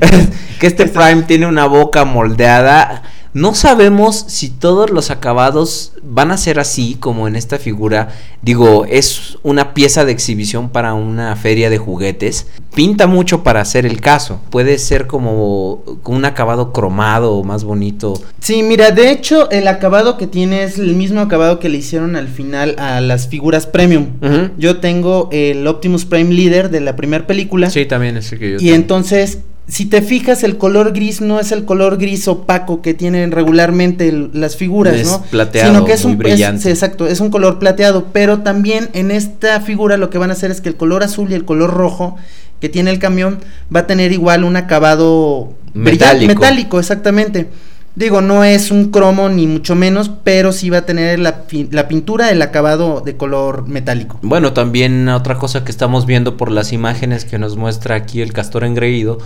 que este Prime tiene una boca moldeada. No sabemos si todos los acabados van a ser así como en esta figura. Digo, es una pieza de exhibición para una feria de juguetes. Pinta mucho para hacer el caso. Puede ser como un acabado cromado o más bonito. Sí, mira, de hecho el acabado que tiene es el mismo acabado que le hicieron al final a las figuras premium. Yo tengo el Optimus Prime Leader de la primera película. Sí, también es el que yo Y tengo. entonces, si te fijas, el color gris no es el color gris opaco que tienen regularmente el- las figuras, Es ¿no? plateado, Sino que es muy un brillante. sí, exacto, es un color plateado, pero también en esta figura lo que van a hacer es que el color azul y el color rojo que tiene el camión va a tener igual un acabado Metálico. metálico, exactamente. Digo, no es un cromo ni mucho menos, pero sí va a tener la, pintura, el acabado de color metálico. Bueno, también otra cosa que estamos viendo por las imágenes que nos muestra aquí el castor engreído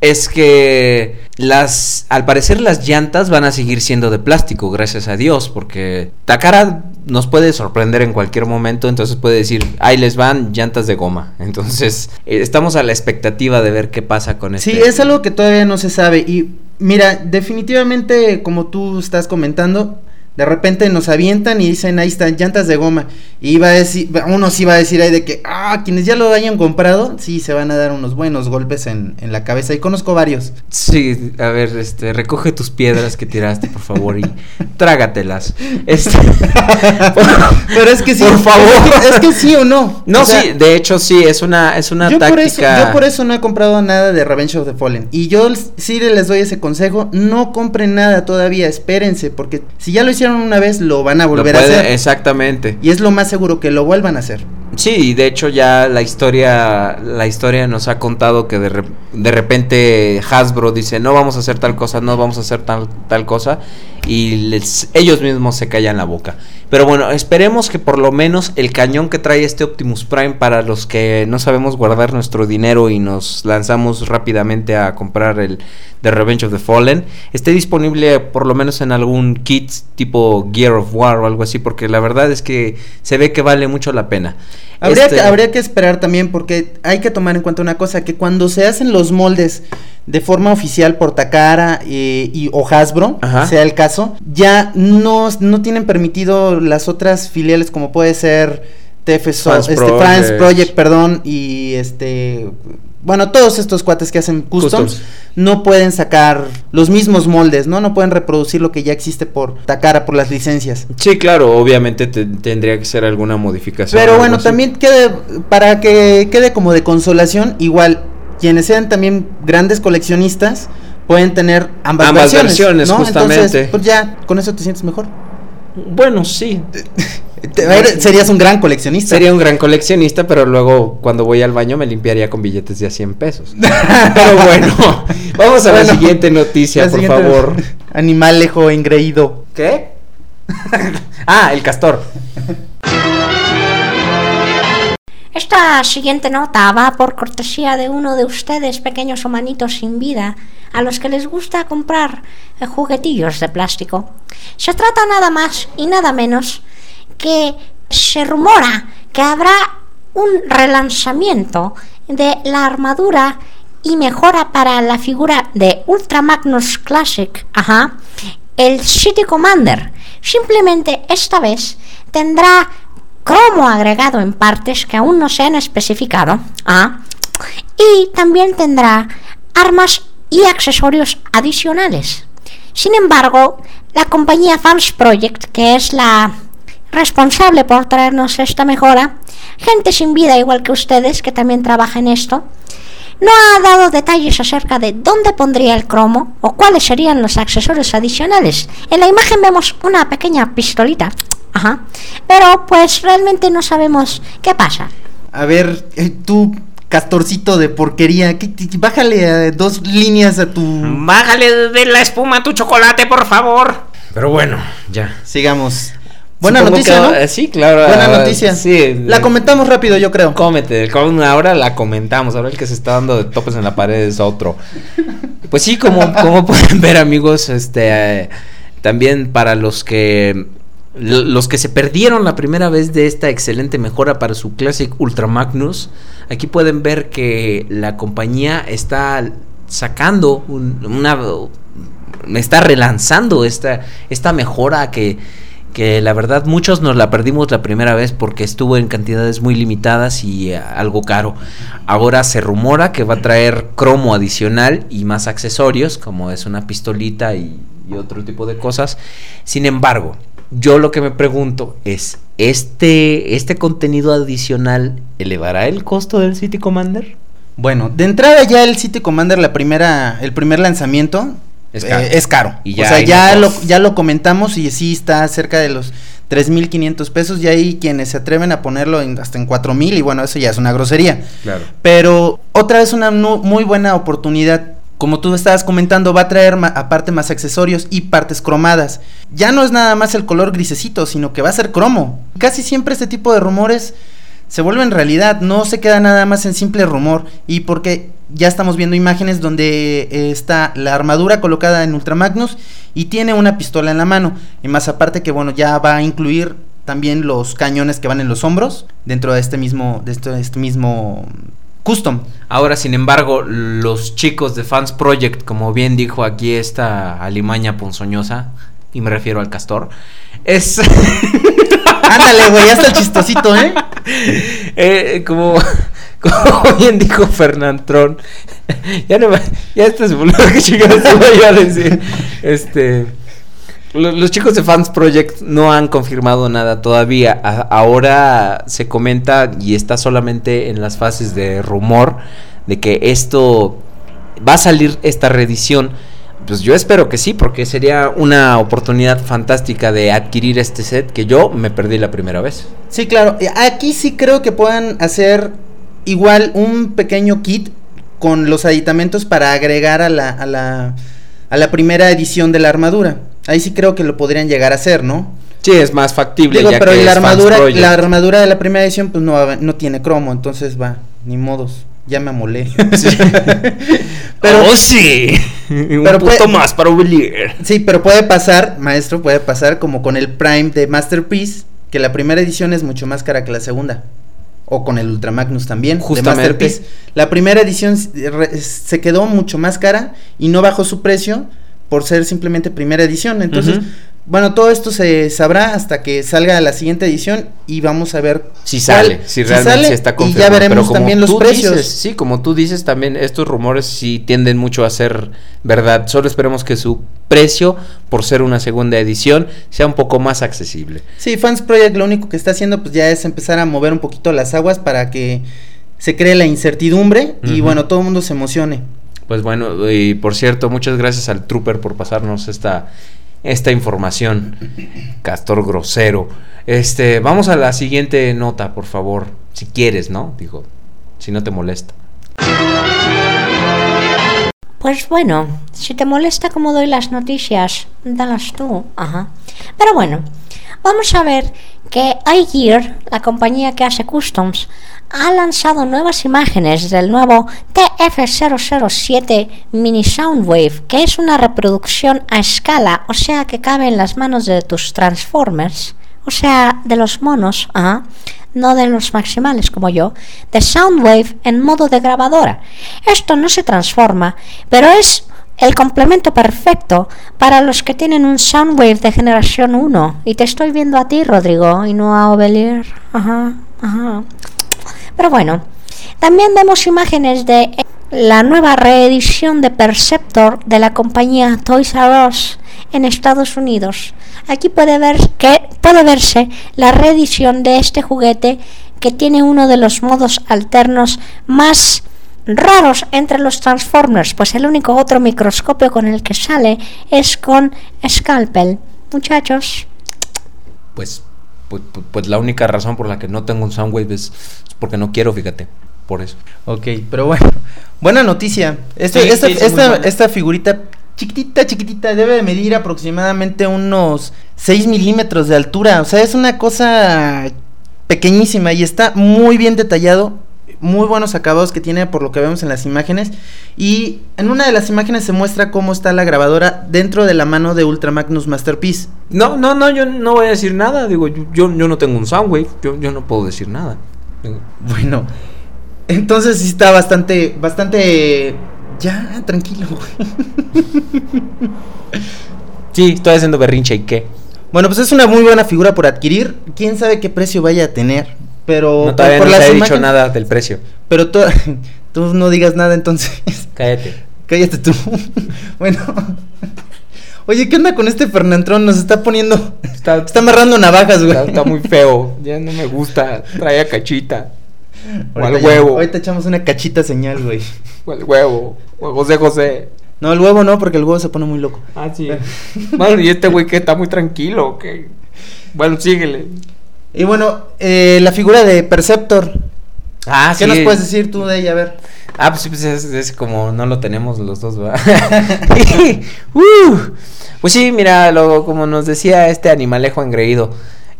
es que las, al parecer las llantas van a seguir siendo de plástico, gracias a Dios, porque Takara nos puede sorprender en cualquier momento, entonces puede decir, ahí les van llantas de goma. Entonces, eh, estamos a la expectativa de ver qué pasa con este. Sí, es algo que todavía no se sabe. Y mira, definitivamente, como tú estás comentando, de repente nos avientan y dicen, ahí están llantas de goma. Y va a decir, uno sí va a decir ahí de que, ah, quienes ya lo hayan comprado, sí, se van a dar unos buenos golpes en, en la cabeza. Y conozco varios. Sí, a ver, este, recoge tus piedras que tiraste, por favor, y trágatelas. Este, Pero es que sí, Por favor. Es que, es que sí o no. No, O sea, sí, de hecho sí, es una, es una yo por, eso, táctica. yo por eso no he comprado nada de Revenge of the Fallen. Y yo sí les doy ese consejo, no compren nada todavía, espérense, porque si ya lo hicieron una vez, lo van a volver puede- a hacer. Exactamente. Y es lo más seguro que lo vuelvan a hacer. Sí, y de hecho ya la historia, la historia nos ha contado que de, re- de repente Hasbro dice no vamos a hacer tal cosa, no vamos a hacer tal, tal cosa y les- ellos mismos se callan la boca. Pero bueno, esperemos que por lo menos el cañón que trae este Optimus Prime para los que no sabemos guardar nuestro dinero y nos lanzamos rápidamente a comprar el The Revenge of the Fallen esté disponible por lo menos en algún kit tipo Gear of War o algo así porque la verdad es que se ve que vale mucho la pena. Habría, Este- que, habría que esperar también porque hay que tomar en cuenta una cosa, que cuando se hacen los moldes de forma oficial por Takara eh, y o Hasbro, Ajá. sea el caso, ya no, no tienen permitido las otras filiales como puede ser TF So- Fans este, Project. Project, perdón, y este bueno, todos estos cuates que hacen customs, Customs. no pueden sacar los mismos moldes, ¿no? No pueden reproducir lo que ya existe por Takara, por las licencias. Sí, claro, obviamente te- tendría que ser alguna modificación. Pero bueno, así. también quede, para que quede como de consolación, igual, quienes sean también grandes coleccionistas, pueden tener ambas, Ambas versiones, versiones, ¿no? justamente. Entonces, pues ya, con eso te sientes mejor. Bueno, sí. Serías un gran coleccionista. Sería un gran coleccionista, pero luego cuando voy al baño me limpiaría con billetes de a 100 pesos. pero bueno, vamos a la siguiente noticia, La por siguiente- favor. Animalejo engreído. ¿Qué? ah, el castor. Esta siguiente nota va por cortesía de uno de ustedes, pequeños humanitos sin vida, a los que les gusta comprar eh, juguetillos de plástico. Se trata nada más y nada menos que se rumora que habrá un relanzamiento de la armadura y mejora para la figura de Ultra Magnus Classic, ajá, el City Commander. Simplemente esta vez tendrá cromo agregado en partes que aún no se han especificado. Ah, y también tendrá armas y accesorios adicionales. Sin embargo, la compañía Fans Project, que es la responsable por traernos esta mejora, gente sin vida igual que ustedes que también trabaja en esto, no ha dado detalles acerca de dónde pondría el cromo o cuáles serían los accesorios adicionales. En la imagen vemos una pequeña pistolita, ajá, pero pues realmente no sabemos qué pasa. A ver, eh, tú, castorcito de porquería, ¿qué- qué- bájale a dos líneas a tu. Bájale de la espuma a tu chocolate, por favor. Pero bueno, ya. Sigamos. Buena Supongo noticia, que- ¿no? eh, Sí, claro. Buena ah, noticia. Sí. La comentamos rápido, yo creo. Cómete, con ahora la comentamos, ahora el que se está dando de topes en la pared es otro. Pues sí, como, como pueden ver amigos, este eh, también para los que lo- los que se perdieron la primera vez de esta excelente mejora para su Classic Ultra Magnus, aquí pueden ver que la compañía está sacando un- una está relanzando esta esta mejora que que la verdad muchos nos la perdimos la primera vez porque estuvo en cantidades muy limitadas y eh, algo caro. Ahora se rumora que va a traer cromo adicional y más accesorios, como es una pistolita y, otro tipo de cosas. Sin embargo, yo lo que me pregunto es, ¿este, este contenido adicional elevará el costo del City Commander? Bueno, de entrada ya el City Commander, la primera, el primer lanzamiento Es eh, caro. es caro. Y o ya sea, hay ya lo, ya lo comentamos y sí está cerca de los 3.500 pesos y hay quienes se atreven a ponerlo en- hasta en 4.000 y bueno, eso ya es una grosería. Claro. Pero otra vez una muy buena oportunidad. Como tú estabas comentando, va a traer ma- aparte más accesorios y partes cromadas. Ya no es nada más el color grisecito, sino que va a ser cromo. Casi siempre este tipo de rumores se vuelven realidad, no se queda nada más en simple rumor. Y porque ya estamos viendo imágenes donde eh, está la armadura colocada en Ultramagnus y tiene una pistola en la mano. Y más aparte que bueno, ya va a incluir también los cañones que van en los hombros dentro de este mismo, de este, este mismo custom. Ahora, sin embargo, los chicos de Fans Project, como bien dijo aquí esta alimaña ponzoñosa, y me refiero al castor, es... Ándale, güey, ya está el chistosito, ¿eh? eh, como, como bien dijo Fernandrón, ya no ya esto se volvió que chingados yo a decir. Este, lo- los chicos de Fans Project no han confirmado nada todavía. Ahora se comenta y está solamente en las fases de rumor de que esto va a salir esta reedición. Pues yo espero que sí, porque sería una oportunidad fantástica de adquirir este set que yo me perdí la primera vez. Sí, claro. Aquí sí creo que puedan hacer igual un pequeño kit con los aditamentos para agregar a la, a la, a la primera edición de la armadura. Ahí sí creo que lo podrían llegar a hacer, ¿no? Sí, es más factible. Digo, ya pero que la es armadura, la armadura de la primera edición pues no, no tiene cromo, entonces va, ni modos. Ya me amolé. pero ¡Oh, sí! Un Pero punto puede- más para Ubelier. Sí, pero puede pasar, maestro, puede pasar como con el Prime de Masterpiece, que la primera edición es mucho más cara que la segunda. O con el Ultra Magnus también, Justamente. de Masterpiece. La primera edición se quedó mucho más cara y no bajó su precio por ser simplemente primera edición. Entonces. Bueno, todo esto se sabrá hasta que salga la siguiente edición y vamos a ver Si cuál- sale, si realmente sale, está Y confirmado. ya Pero veremos como también los precios. dices, sí, como tú dices, también estos rumores sí tienden mucho a ser verdad. Solo esperemos que su precio, por ser una segunda edición, sea un poco más accesible. Sí, Fans Project lo único que está haciendo pues ya es empezar a mover un poquito las aguas para que se cree la incertidumbre y bueno, todo el mundo se emocione. Pues bueno, y por cierto, muchas gracias al Trooper por pasarnos esta esta información. Castor grosero. Este, vamos a la siguiente nota, por favor. Si quieres, ¿no? Digo, si no te molesta. Pues bueno, si te molesta cómo doy las noticias, dalas tú. Ajá. Pero bueno, vamos a ver que iGear, la compañía que hace customs, ha lanzado nuevas imágenes del nuevo TF007 Mini Soundwave, que es una reproducción a escala, o sea que cabe en las manos de tus Transformers, o sea, de los monos, ajá, no de los maximales como yo, de Soundwave en modo de grabadora. Esto no se transforma, pero es el complemento perfecto para los que tienen un Soundwave de generación 1. Y te estoy viendo a ti, Rodrigo, y no a Ovelier. Ajá, ajá. Pero bueno, también vemos imágenes de la nueva reedición de Perceptor de la compañía Toys R Us en Estados Unidos. Aquí puede, ver que, puede verse la reedición de este juguete que tiene uno de los modos alternos más raros entre los Transformers, pues el único otro microscopio con el que sale es con Scalpel. Muchachos, Pues, pues, pues- pues la única razón por la que no tengo un Soundwave es porque no quiero, fíjate. Por eso. Ok, pero bueno, buena noticia. Este- Sí, esta, sí, sí, muy esta- esta figurita chiquitita, chiquitita, debe de medir aproximadamente unos 6 milímetros de altura. O sea, es una cosa pequeñísima y está muy bien detallado. Muy buenos acabados que tiene por lo que vemos en las imágenes. Y en una de las imágenes se muestra cómo está la grabadora dentro de la mano de Ultra Magnus Masterpiece. No, no, no, yo no voy a decir nada. Digo, yo, yo, no tengo un Soundwave. Yo, yo no puedo decir nada. Bueno, entonces sí está bastante, bastante... Ya, tranquilo. Sí, estoy haciendo berrinche y qué. Bueno, pues es una muy buena figura por adquirir. Quién sabe qué precio vaya a tener. Pero No, todavía por no te he dicho nada del precio. Pero tú, tú no digas nada entonces. Cállate. Cállate tú. bueno. Oye, ¿qué onda con este Fernantrón? Nos está poniendo. Está, Está amarrando navajas, güey. está, está muy feo. Ya no me gusta. Trae a cachita. O al Ahorita ya- huevo. Ahorita echamos una cachita señal, güey. O al huevo. O José José. No, el huevo no, porque el huevo se pone muy loco. Ah, sí. Bueno, y este güey que está muy tranquilo. Que... Bueno, síguele. Y bueno, eh, la figura de Perceptor. Ah, ¿Qué nos puedes decir tú de ella? A ver. Ah, pues sí, pues es, es como no lo tenemos los dos, ¿verdad? Uh, pues sí, mira, lo, como nos decía este animalejo engreído,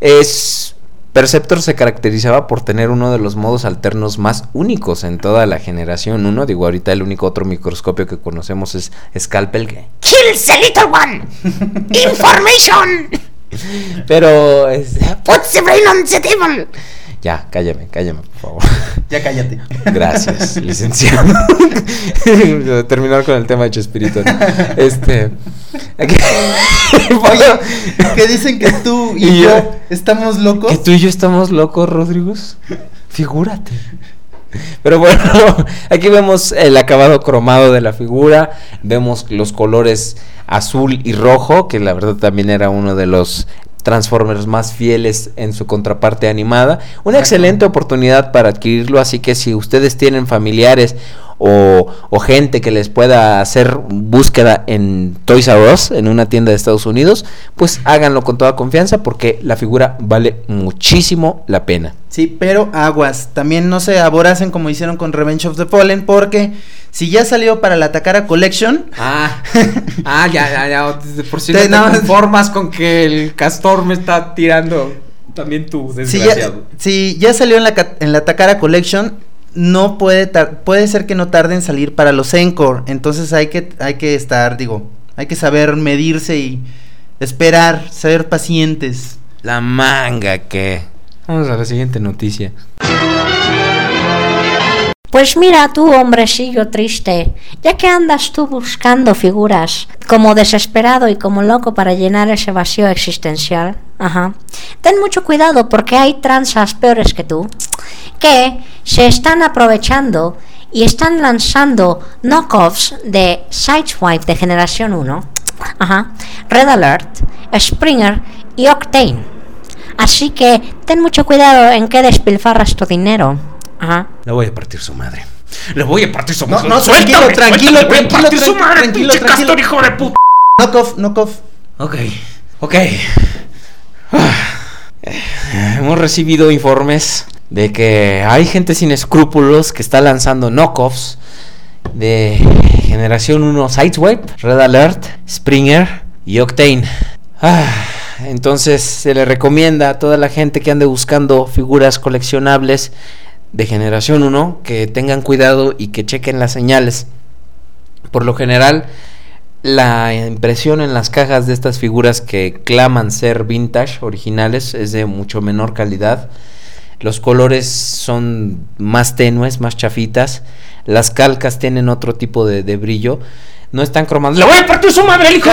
es... Perceptor se caracterizaba por tener uno de los modos alternos más únicos en toda la generación 1. Digo, ahorita el único otro microscopio que conocemos es Scalpel. que- Kills the little one. Information. Pero... es- Puts the brain on the table. Ya, cállame, cállame, por favor. Ya cállate. Gracias, licenciado. Terminar con el tema de Chespirito. Este. aquí- Oye, que dicen que tú y, Y yo, yo- estamos locos. ¿Que tú y yo estamos locos, Rodríguez? Figúrate. Pero bueno, aquí vemos el acabado cromado de la figura, vemos los colores azul y rojo, que la verdad también era uno de los Transformers más fieles en su contraparte animada. Una excelente oportunidad para adquirirlo, así que si ustedes tienen familiares o, o gente que les pueda hacer búsqueda en Toys R Us, en una tienda de Estados Unidos, pues háganlo con toda confianza porque la figura vale muchísimo la pena. Sí, pero aguas. También no se aboracen como hicieron con Revenge of the Fallen, porque si ya salió para la Takara Collection, Ah, ah, ya, ya, ya. Por si Te- no te no, conformas con que el castor me está tirando también tú, si ya, desgraciado. si ya salió en la, en la Takara Collection, no puede tar- puede ser que no tarde en salir para los Encore. Entonces hay que, hay que estar, digo, hay que saber medirse y esperar, ser pacientes. La manga que. Vamos a la siguiente noticia. Pues mira tú, hombrecillo triste, ya que andas tú buscando figuras como desesperado y como loco para llenar ese vacío existencial, ajá, ten mucho cuidado porque hay tranzas peores que tú que se están aprovechando y están lanzando knockoffs de Sideswipe de generación 1, ajá, Red Alert, Springer y Octane. Así que ten mucho cuidado en qué despilfarras tu dinero. Ajá. Le voy a partir su madre. Le voy a partir su No, madre. no, tranquilo, Suéltame, tranquilo, suéltame, voy a tranquilo, partir su madre, tranquilo, pinche tranquilo. castor, hijo de puta. Knockoff, knockoff. Ok, ok. Ah, eh, Hemos recibido informes de que hay gente sin escrúpulos que está lanzando knockoffs de generación 1 Sideswipe, Red Alert, Springer y Octane. Ah, entonces se le recomienda a toda la gente que ande buscando figuras coleccionables de generación 1 que tengan cuidado y que chequen las señales. Por lo general, la impresión en las cajas de estas figuras que claman ser vintage originales es de mucho menor calidad. Los colores son más tenues, más chafitas. Las calcas tienen otro tipo de, de brillo. No están cromadas. ¡Le voy a partir su madre, el hijo.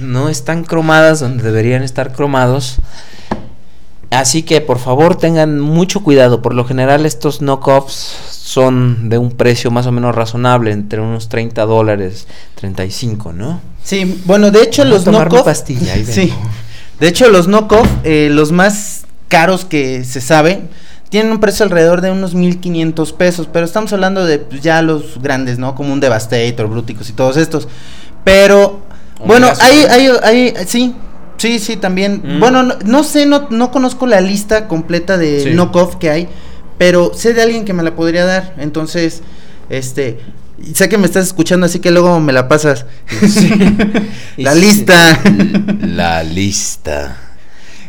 No están cromadas donde deberían estar cromados. Así que por favor tengan mucho cuidado. Por lo general estos knockoffs son de un precio más o menos razonable, entre unos 30 dólares, 35, ¿no? Sí, bueno, de hecho Vamos los tomar mi knockoff. pastilla, ahí sí. De hecho los knockoff, eh, los más caros que se sabe, tienen un precio alrededor de unos 1500 pesos, pero estamos hablando de pues, ya los grandes, ¿no? Como un Devastator, Bruticus y todos estos. Pero bueno, hay, hay, hay, sí, sí, sí, también. Mm. Bueno, no, no sé, no, no conozco la lista completa de Sí. knockoff que hay, pero sé de alguien que me la podría dar. Entonces, este, sé que me estás escuchando, así que luego me la pasas. la lista. La lista.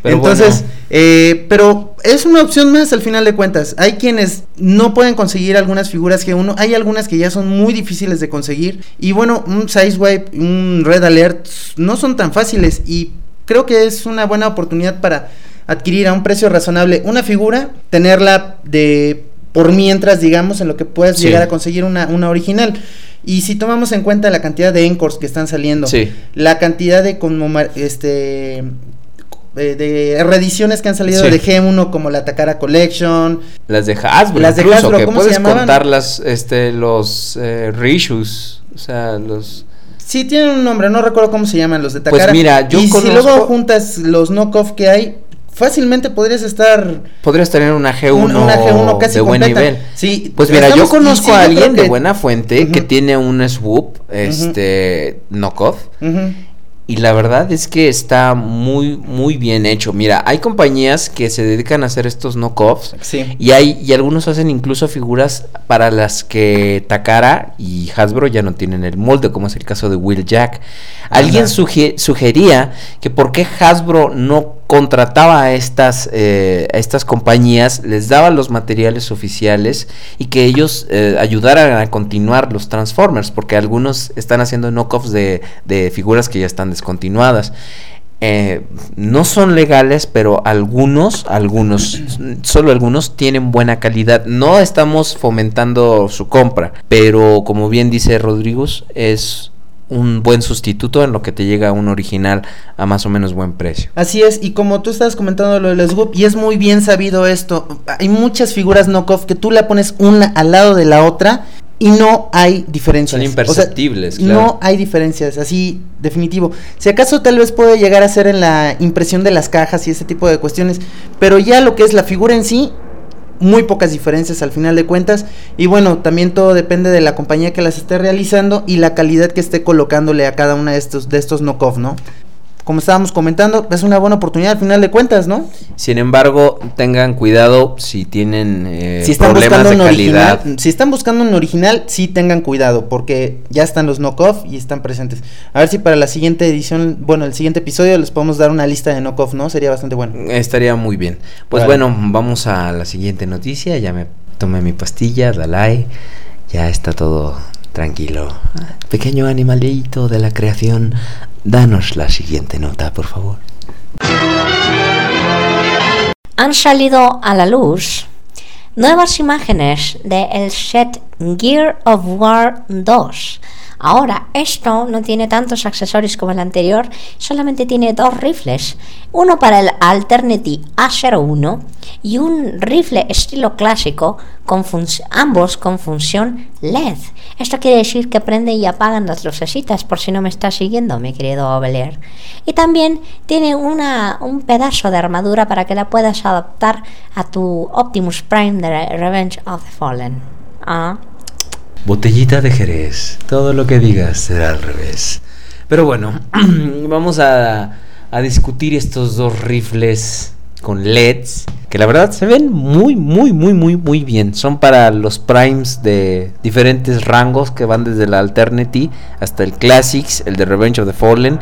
Pero Entonces, bueno, eh, pero es una opción más al final de cuentas. Hay quienes no pueden conseguir algunas figuras que uno, hay algunas que ya son muy difíciles de conseguir. Y bueno, un Sizewipe, un Red Alert no son tan fáciles. Y creo que es una buena oportunidad para adquirir a un precio razonable una figura, tenerla de por mientras, digamos, en lo que puedas Sí. llegar a conseguir una, una original. Y si tomamos en cuenta la cantidad de encores que están saliendo, Sí. la cantidad de este eh, de reediciones que han salido Sí. de G1 como la Takara Collection, las de Hasbro, Las de incluso, Hasbro, que ¿cómo se puedes llamaban? contar las, este, los eh, reissues, o sea, los... sí tienen un nombre, no recuerdo cómo se llaman los de Pues Takara. mira, yo y si conozco- luego juntas los knockoff que hay, fácilmente podrías estar Podrías tener una G1, un- una G1 casi de buen completa. nivel. Sí, Pues mira, yo conozco sí, a alguien creo de que- buena fuente que Ujú. tiene un swoop, este, knockoff. Ujú. Y la verdad es que está muy, muy bien hecho. Mira, hay compañías que se dedican a hacer estos knockoffs. Sí. Y hay, y algunos hacen incluso figuras para las que Takara y Hasbro ya no tienen el molde, como es el caso de Will Jack. Alguien suge- sugería que por qué Hasbro no contrataba a estas, eh, estas compañías, les daba los materiales oficiales y que ellos eh, ayudaran a continuar los Transformers, porque algunos están haciendo knockoffs de, de figuras que ya están descontinuadas. Eh, no son legales, pero algunos, algunos, solo algunos tienen buena calidad. No estamos fomentando su compra, pero como bien dice Rodríguez, es un buen sustituto en lo que te llega un original a más o menos buen precio. Así es, y como tú estabas comentando lo del Swoop, y es muy bien sabido esto, hay muchas figuras knockoff que tú la pones una al lado de la otra y no hay diferencias. Son O sea, imperceptibles, claro. No hay diferencias, así definitivo. Si acaso tal vez puede llegar a ser en la impresión de las cajas y ese tipo de cuestiones, pero ya lo que es la figura en sí, muy pocas diferencias al final de cuentas. Y bueno, también todo depende de la compañía que las esté realizando y la calidad que esté colocándole a cada una de estos, de estos knockoff, ¿no? Como estábamos comentando, es una buena oportunidad al final de cuentas, ¿no? Sin embargo, tengan cuidado si tienen eh, si están problemas buscando de un calidad. original, si están buscando un original, sí tengan cuidado, porque ya están los knockoff y están presentes. A ver si para la siguiente edición, bueno, el siguiente episodio les podemos dar una lista de knockoff, ¿no? Sería bastante bueno. Estaría muy bien. Pues Vale. bueno, vamos a la siguiente noticia. Ya me tomé mi pastilla, Dalai. Ya está todo tranquilo. Pequeño animalito de la creación, danos la siguiente nota, por favor. han salido a la luz nuevas imágenes de el set Gear of War 2. Ahora, esto no tiene tantos accesorios como el anterior, solamente tiene dos rifles. Uno para el Alternity A01 y un rifle estilo clásico, con ambos con función LED. Esto quiere decir que prende y apagan las lucecitas, por si no me estás siguiendo, mi querido Belier. Y también tiene una, un pedazo de armadura para que la puedas adaptar a tu Optimus Prime de Re- Revenge of the Fallen. Ah. Botellita de Jerez. Todo lo que digas será al revés. Pero bueno, vamos a, a discutir estos dos rifles con LEDs, que la verdad se ven muy, muy, muy, muy, muy bien. Son para los primes de diferentes rangos que van desde la Alternity hasta el Classics, el de Revenge of the Fallen,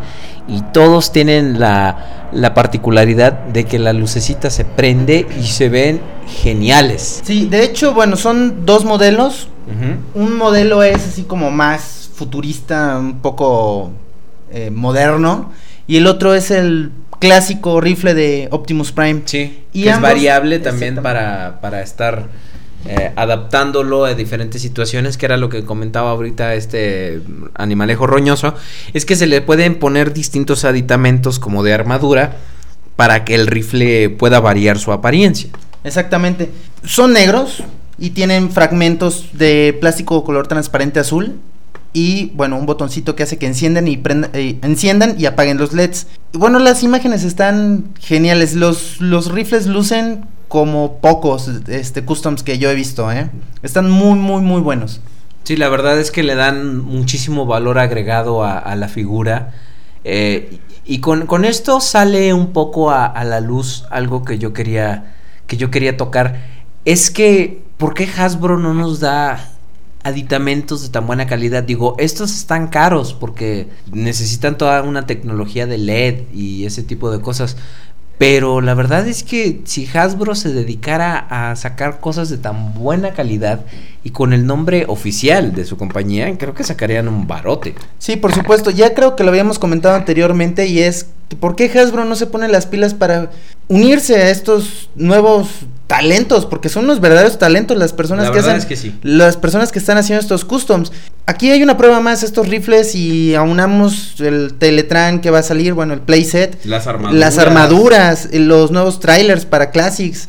y todos tienen la, la particularidad de que la lucecita se prende y se ven geniales. Sí, de hecho, bueno, son dos modelos. Un modelo es así como más futurista, un poco eh, moderno. Y el otro es el clásico rifle de Optimus Prime. Sí, Y que es variable también para, para estar eh, adaptándolo a diferentes situaciones, que era lo que comentaba ahorita este animalejo roñoso, es que se le pueden poner distintos aditamentos como de armadura para que el rifle pueda variar su apariencia. Exactamente. Son negros y tienen fragmentos de plástico color transparente azul. Y bueno, un botoncito que hace que enciendan y prenda- eh, enciendan y apaguen los LEDs. Y Bueno, las imágenes están geniales. Los, los rifles lucen como pocos este, customs que yo he visto, ¿eh? Están muy, muy, muy buenos. Sí, la verdad es que le dan muchísimo valor agregado a, la figura. eh, y con, con esto sale un poco a, a la luz algo que yo quería. que yo quería tocar. Es que. ¿Por qué Hasbro no nos da aditamentos de tan buena calidad? Digo, estos están caros porque necesitan toda una tecnología de LED y ese tipo de cosas. Pero la verdad es que si Hasbro se dedicara a sacar cosas de tan buena calidad y con el nombre oficial de su compañía, creo que sacarían un barote. Sí, por supuesto. Ya creo que lo habíamos comentado anteriormente y es por qué Hasbro no se pone las pilas para unirse a estos nuevos talentos, porque son unos verdaderos talentos las personas La que hacen es que sí. las personas que están haciendo estos customs. Aquí hay una prueba más estos rifles y aunamos el Teletran que va a salir, bueno, el playset, Las las armaduras, los nuevos trailers para Classics,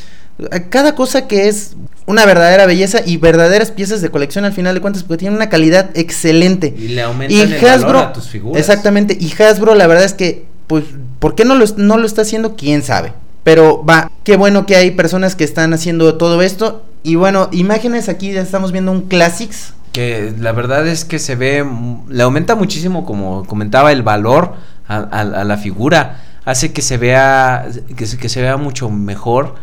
cada cosa que es una verdadera belleza y verdaderas piezas de colección al final de cuentas porque tienen una calidad excelente. Y le aumentan el valor a tus figuras. Exactamente, y Hasbro la verdad es que, pues, ¿por qué no lo, no lo está haciendo? ¿Quién sabe? Pero va, qué bueno que hay personas que están haciendo todo esto. Y bueno, imágenes aquí, ya estamos viendo un Classics. Que la verdad es que se ve, le aumenta muchísimo, como comentaba, el valor a, a- a la figura. Hace que se vea, que se, que se vea mucho mejor.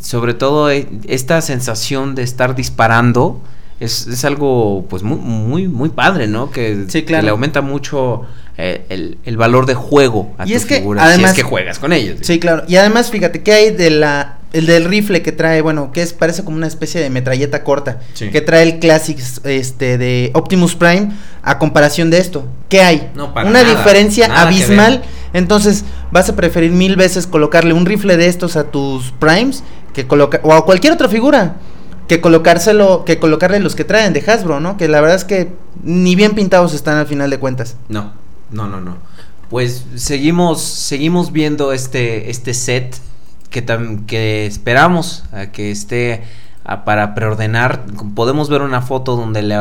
Sobre todo eh, esta sensación de estar disparando es, es algo pues muy, muy, muy padre, ¿no? Que, Sí, que claro. le aumenta mucho el, el valor de juego a Y tu es que, figura. además- si es que juegas con ellos. Sí, claro. Y además, fíjate, ¿qué hay de la el del rifle que trae, bueno, que es parece como una especie de metralleta corta, Sí. que trae el Classics este de Optimus Prime a comparación de esto. ¿Qué hay? No, para una nada, diferencia nada abismal. Entonces, vas a preferir mil veces colocarle un rifle de estos a tus Primes que colocar o a cualquier otra figura que colocárselo, que colocarle los que traen de Hasbro, ¿no? Que la verdad es que ni bien pintados están al final de cuentas. No, no, no, no. Pues seguimos, seguimos viendo este, este set que, tam- que esperamos a que esté para preordenar. Podemos ver una foto donde le,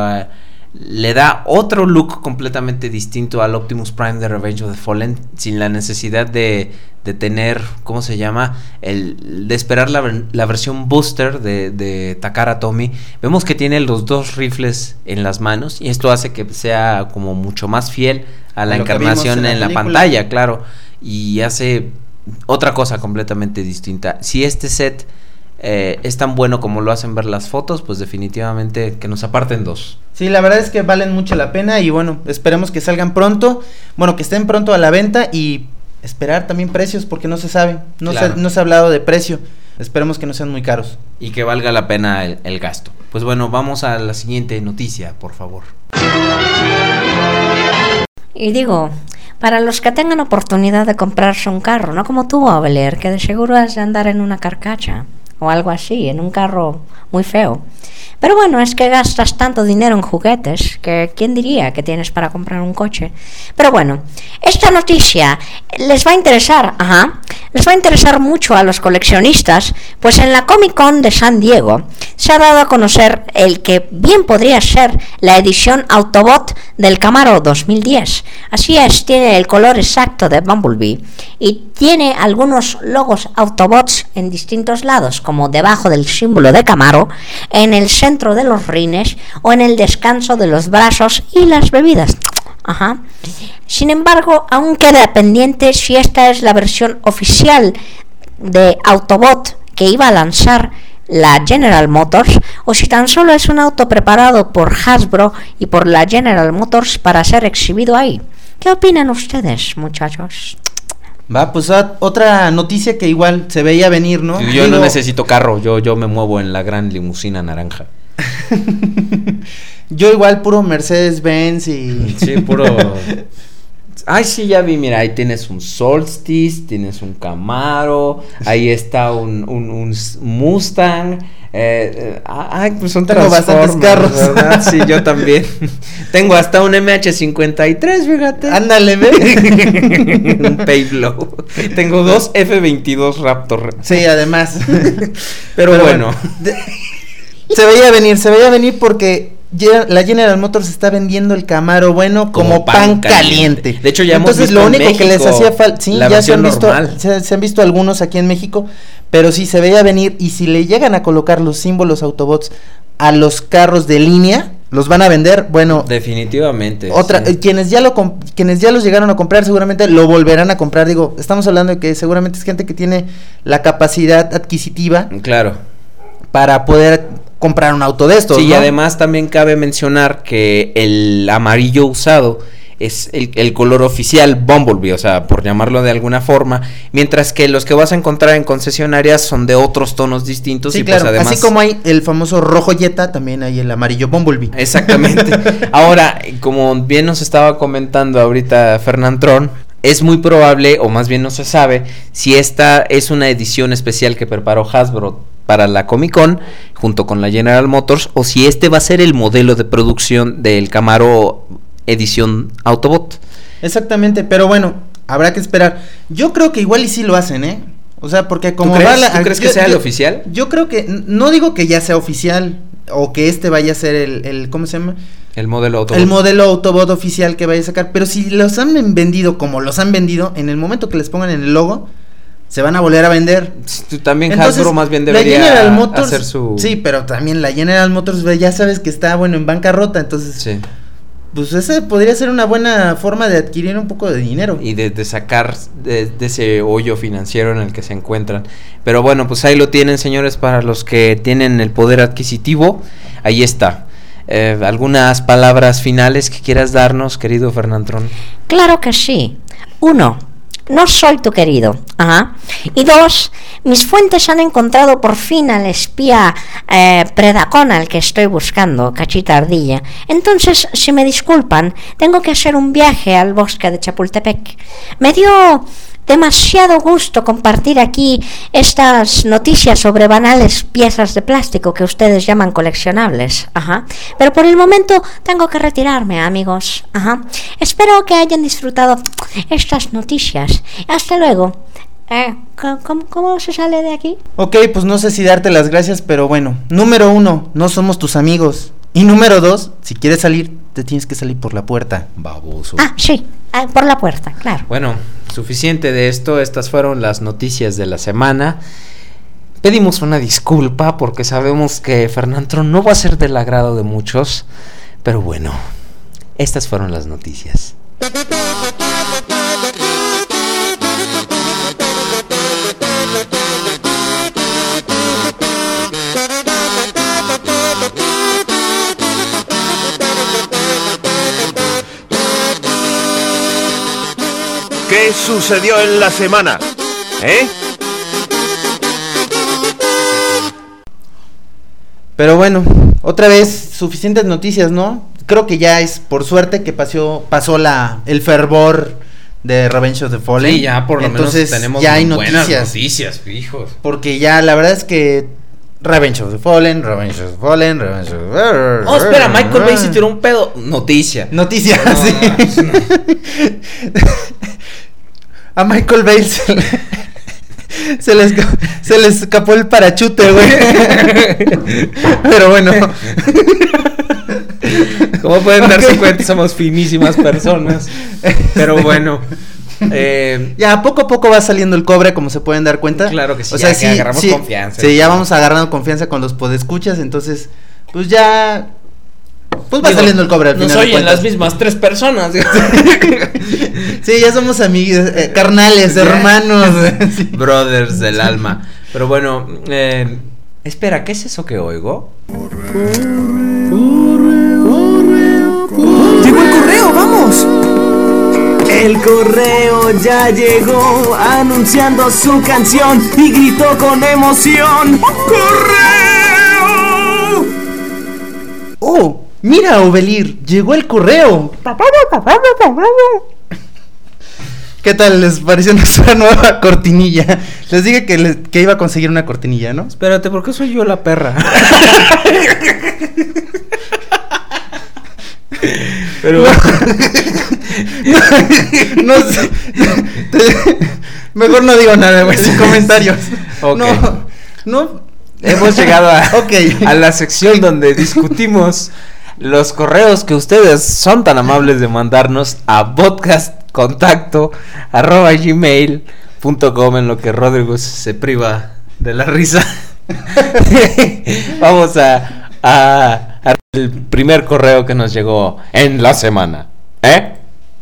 le da otro look completamente distinto al Optimus Prime de Revenge of the Fallen, sin la necesidad de, de tener, ¿cómo se llama? El, de esperar la, la versión booster de, de Takara Tomy. Vemos que tiene los dos rifles en las manos y esto hace que sea como mucho más fiel a la encarnación en la en la película. pantalla, claro. Y hace otra cosa completamente distinta. Si este set eh, es tan bueno como lo hacen ver las fotos, pues definitivamente que nos aparten dos. Sí, la verdad es que valen mucho la pena y bueno, esperemos que salgan pronto, bueno, que estén pronto a la venta y esperar también precios porque no se sabe, no, Claro. se, no se ha hablado de precio, esperemos que no sean muy caros. Y que valga la pena el, el gasto. Pues bueno, vamos a la siguiente noticia, por favor. Y digo, para los que tengan oportunidad de comprarse un carro, no como tú, Abelier, que de seguro has de andar en una carcacha o algo así, en un carro muy feo. Pero bueno, es que gastas tanto dinero en juguetes que quién diría que tienes para comprar un coche. Pero bueno, esta noticia les va a interesar, ajá, les va a interesar mucho a los coleccionistas, pues en la Comic Con de San Diego se ha dado a conocer el que bien podría ser la edición Autobot del Camaro 2010. Así es, tiene el color exacto de Bumblebee y tiene algunos logos Autobots en distintos lados, como debajo del símbolo de Camaro, en el centro de los rines o en el descanso de los brazos y las bebidas. Ajá. Sin embargo, aún queda pendiente si esta es la versión oficial de Autobot que iba a lanzar la General Motors o si tan solo es un auto preparado por Hasbro y por la General Motors para ser exhibido ahí. ¿Qué opinan ustedes, muchachos? Va, pues ah, otra noticia que igual se veía venir, ¿no? Yo no necesito carro, yo, yo me muevo en la gran limusina naranja. Yo igual puro Mercedes-Benz y... Sí, puro. Ay, sí, ya vi, mira, ahí tienes un Solstice, tienes un Camaro, ahí está un, un, Mustang. eh, eh, ay, pues son Tengo bastantes carros. ¿verdad? Sí, yo también. Tengo hasta un MH53, fíjate. Ándale, ve. un Payblow. Tengo dos F22 Raptor. Sí, además. Pero, bueno. de- se veía venir, se veía venir porque la General Motors está vendiendo el Camaro bueno como, pan, caliente. De hecho, ya hemos Entonces, visto lo en único que les hacía falta, sí, ya se han visto, se, se han visto algunos aquí en México, pero sí se veía venir y si le llegan a colocar los símbolos Autobots a los carros de línea, los van a vender, bueno, Definitivamente. otra, sí. quienes ya lo quienes ya los llegaron a comprar seguramente lo volverán a comprar. Digo, estamos hablando de que seguramente es gente que tiene la capacidad adquisitiva Claro. para poder comprar un auto de estos. Sí, y además también cabe mencionar que el amarillo usado es el, el color oficial Bumblebee, o sea, por llamarlo de alguna forma, mientras que los que vas a encontrar en concesionarias son de otros tonos distintos Sí, y claro. pues además Así como hay el famoso rojo Jetta, también hay el amarillo Bumblebee. Exactamente. Ahora, como bien nos estaba comentando ahorita Fernand Tron, es muy probable, o más bien no se sabe, si esta es una edición especial que preparó Hasbro para la Comic Con junto con la General Motors o si este va a ser el modelo de producción del Camaro edición Autobot. Exactamente, pero bueno, habrá que esperar. Yo creo que igual y sí lo hacen, ¿eh? O sea, porque como crees? va la- ¿Tú crees que yo- sea el oficial? Yo creo que no digo que ya sea oficial o que este vaya a ser el, el ¿cómo se llama? El modelo Autobot. El modelo Autobot oficial que vaya a sacar, pero si los han vendido como los han vendido, en el momento que les pongan en el logo, se van a volver a vender. Tú También Entonces, Hasbro más bien la debería General Motors, hacer su... Sí, pero también la General Motors ve, ya sabes que está bueno en bancarrota, entonces Sí. pues ese podría ser una buena forma de adquirir un poco de dinero. y de, de sacar de, de ese hoyo financiero en el que se encuentran. Pero bueno, pues ahí lo tienen, señores, para los que tienen el poder adquisitivo. Ahí está. Eh, ¿Algunas palabras finales que quieras darnos, querido Fernandrón? Claro que sí. Uno, no soy tu querido. Ajá. Y dos, mis fuentes han encontrado por fin al espía eh, predacón al que estoy buscando, cachita ardilla. Entonces, si me disculpan, tengo que hacer un viaje al bosque de Chapultepec. Me dio demasiado gusto compartir aquí estas noticias sobre banales piezas de plástico que ustedes llaman coleccionables. Ajá. Pero por el momento tengo que retirarme, amigos. Ajá. Espero que hayan disfrutado estas noticias. Hasta luego. Eh, ¿cómo- ¿cómo, se sale de aquí? Ok, pues no sé si darte las gracias, pero bueno. Número uno, no somos tus amigos. Y número dos, si quieres salir, te tienes que salir por la puerta. Baboso. Ah, sí, ah, por la puerta, claro. Bueno, suficiente de esto. Estas fueron las noticias de la semana. Pedimos una disculpa porque sabemos que Fernandro no va a ser del agrado de muchos. Pero bueno, estas fueron las noticias. ¿Qué sucedió en la semana? ¿Eh? Pero bueno, otra vez, suficientes noticias, ¿no? Creo que ya es por suerte que pasó, pasó la, el fervor de Revenge of the Fallen. Sí, ya por lo Entonces, menos tenemos ya hay buenas noticias. noticias, hijos. Porque ya la verdad es que Revenge of the Fallen, Revenge of the Fallen, Revenge of the Fallen. Oh, espera, Michael Bay se tiró un pedo. Noticia. Noticias, No, sí. A Michael Bay se le, se le esca- se le escapó el parachute, güey. Pero bueno. Como pueden darse cuenta, somos finísimas personas. Pero bueno. eh, Ya poco a poco va saliendo el cobre, como se pueden dar cuenta. Claro que sí, ya que agarramos confianza. Sí, ya vamos agarrando confianza con los podescuchas, entonces, pues ya Pues va saliendo el cobre al Nos final de oyen las mismas tres personas. Sí, ya somos amigos, eh, carnales, hermanos. Sí. Brothers del alma. Pero bueno, eh, espera, ¿qué es eso que oigo? Llegó el correo, vamos. El correo ya llegó anunciando su canción y gritó con emoción. ¡Correo! Oh, mira, Ovelir, llegó el correo. ¿Qué tal les pareció nuestra nueva cortinilla? Les dije que, les- que iba a conseguir una cortinilla, ¿no? Espérate, ¿por qué soy yo la perra? Pero No sé. Mejor no digo nada, güey, sin comentarios. No, no. hemos llegado a la sección donde discutimos los correos que ustedes son tan amables de mandarnos a podcastcontacto arroba gmail.com en lo que Rodrigo se priva de la risa. Vamos a el primer correo que nos llegó en la semana. ¿Eh?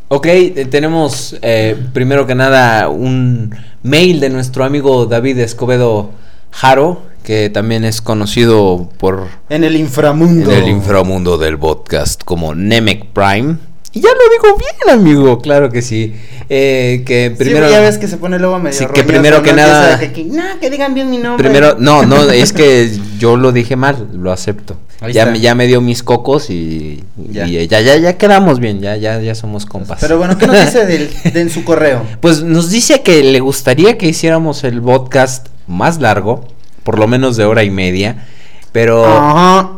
Ok, eh, tenemos eh, primero que nada un mail de nuestro amigo David Escobedo Jaro, que también es conocido por En el inframundo. en el inframundo del podcast como Nemec Prime. Y ya lo digo bien, amigo, claro que sí. Eh, que primero Primero ya ves que se pone luego medio Sí, que primero que ¿no? nada- que, que, no, que digan bien mi nombre. Primero, no, no, es que yo lo dije mal, lo acepto. Ahí Ya está. me, ya me dio mis cocos y Ya. y ya, ya, ya quedamos bien, ya, ya, ya somos compas. Pero bueno, ¿qué nos dice del, de en su correo? Pues nos dice que le gustaría que hiciéramos el podcast más largo, por lo menos de hora y media, pero Ajá.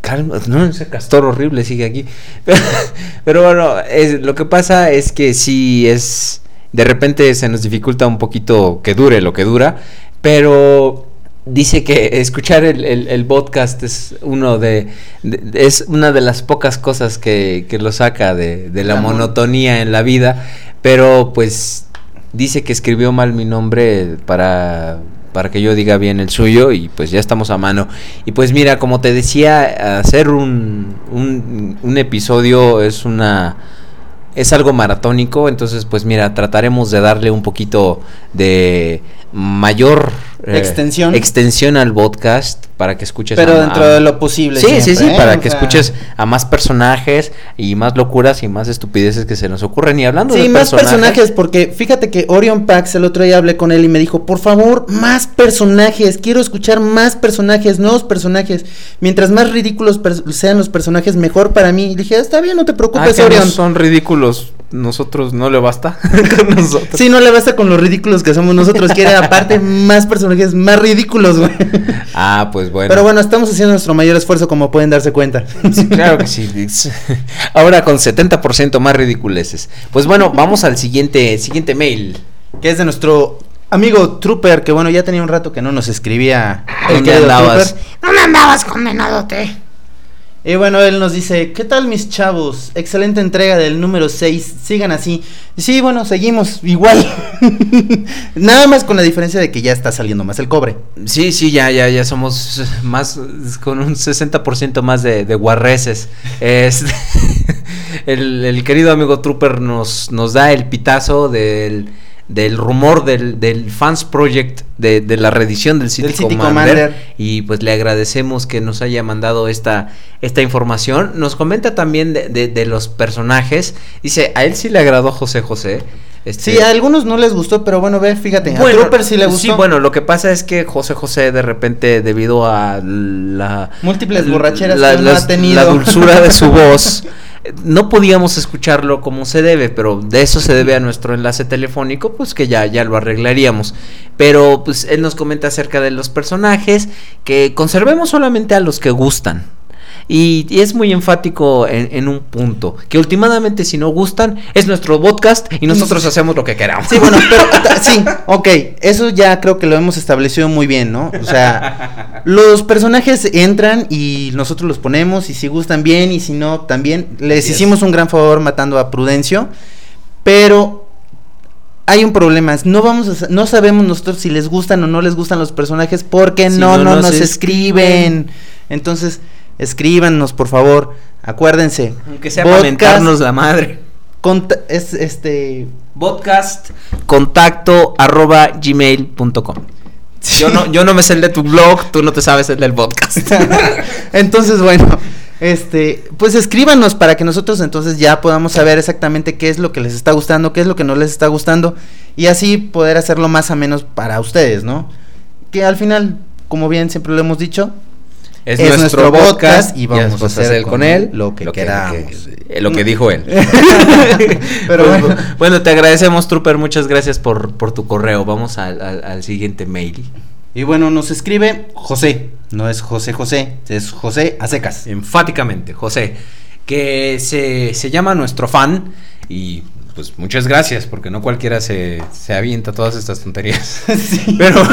calma, no, ese castor horrible sigue aquí. Pero, bueno, es- lo que pasa es que sí es de repente se nos dificulta un poquito que dure lo que dura, pero dice que escuchar el, el- el podcast es uno de, de- es una de las pocas cosas que, que lo saca de, de la La mon- monotonía en la vida, pero pues dice que escribió mal mi nombre para para que yo diga bien el suyo y pues ya estamos a mano. Y pues mira, como te decía, hacer un, un, episodio es una es algo maratónico, entonces pues mira, trataremos de darle un poquito de mayor eh, Extensión. extensión al podcast para que escuches Pero a- dentro a- de lo posible. Sí, sí, siempre, sí, ¿eh? para O que sea, escuches a más personajes y más locuras y más estupideces que se nos ocurren. Y hablando Sí, de más personajes, porque fíjate que Orion Pax el otro día hablé con él y me dijo, por favor, más personajes, quiero escuchar más personajes, nuevos personajes. Mientras más ridículos sean los personajes, mejor para mí. Y dije, está bien, no te Ah, preocupes, no Orion. son ridículos, nosotros no le basta con nosotros. Sí, no le basta con los ridículos que somos nosotros, quiere aparte más personajes más ridículos, güey. Ah, pues bueno. Pero bueno, estamos haciendo nuestro mayor esfuerzo, como pueden darse cuenta. Sí, claro que sí. Ahora con 70% más ridiculeces. Pues bueno, vamos al siguiente siguiente mail. que es de nuestro amigo Trooper, que bueno, ya tenía un rato que no nos escribía. el ¿Dónde andabas? Trooper. ¿Dónde andabas, condenadote? Y bueno, él nos dice, ¿qué tal mis chavos? Excelente entrega del número 6, sigan así. Sí, bueno, seguimos igual. Nada más con la diferencia de que ya está saliendo más el cobre. Sí, sí, ya, ya, ya somos más, con un 60% más de, de guarreces. Este, el, el querido amigo Trooper nos, nos da el pitazo del, del rumor del, del Fans Project de, de la reedición del City, Del City Commander, Commander. Y pues le agradecemos que nos haya mandado esta, esta información. Nos comenta también de, de- de los personajes. Dice, a él sí le agradó José José. Este, Sí, a algunos no les gustó, pero bueno, ve, fíjate, a Trooper sí le gustó. Sí, bueno, lo que pasa es que José José de repente debido a la Múltiples borracheras la, que las- ha tenido. la dulzura de su voz no podíamos escucharlo como se debe, pero de eso se debe a nuestro enlace telefónico, pues que ya ya lo arreglaríamos. Pero pues él nos comenta acerca de los personajes que conservemos solamente a los que gustan. Y, y es muy enfático en, en un punto, que últimamente si no gustan es nuestro podcast y nosotros hacemos lo que queramos. Sí, bueno, pero sí, ok, eso ya creo que lo hemos establecido muy bien, ¿no? O sea, los personajes entran y nosotros los ponemos y si gustan bien y si no también. Les hicimos un gran favor matando a Prudencio, pero hay un problema, no vamos a, no sabemos nosotros si les gustan o no les gustan los personajes porque Si no, no no nos nos escriben. escriben. Entonces, escríbanos por favor Acuérdense. Aunque sea podcast para mentarnos la madre. es este. Podcast contacto arroba gmail.com. Yo no, yo no me sé el de tu blog, tú no te sabes el del podcast. entonces, bueno, este, pues escríbanos para que nosotros entonces ya podamos saber exactamente qué es lo que les está gustando, qué es lo que no les está gustando y así poder hacerlo más o menos para ustedes, ¿no? Que al final, como bien siempre lo hemos dicho, Es, Es nuestro, podcast podcast y vamos a hacer hacer con él lo que queramos. eh, lo que dijo él. Pero bueno. bueno, te agradecemos, Trooper. Muchas gracias por, por tu correo. Vamos al, al- al siguiente mail. Y bueno, nos escribe José, no es José José, es José a secas. Enfáticamente, José, que se, se llama nuestro fan y pues muchas gracias porque no cualquiera se, se avienta todas estas tonterías. Sí. Pero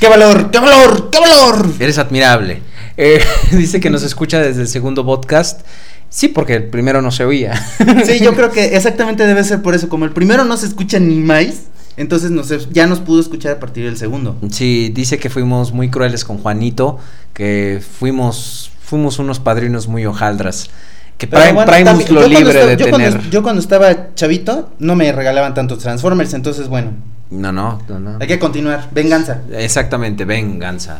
¡Qué valor! ¡Qué valor! ¡Qué valor! eres admirable. Eh, dice que nos escucha desde el segundo podcast. Sí, porque el primero no se oía. Sí, yo creo que exactamente debe ser por eso. Como el primero no se escucha ni más, entonces nos, ya nos pudo escuchar a partir del segundo. Sí, dice que fuimos muy crueles con Juanito, que fuimos fuimos unos padrinos muy hojaldras. Que Prime- bueno, Primus también- lo libre estaba- de yo tener. Cuando, yo cuando estaba chavito, no me regalaban tantos Transformers, entonces bueno, No, no, no, no. hay que continuar. Venganza. Exactamente, venganza.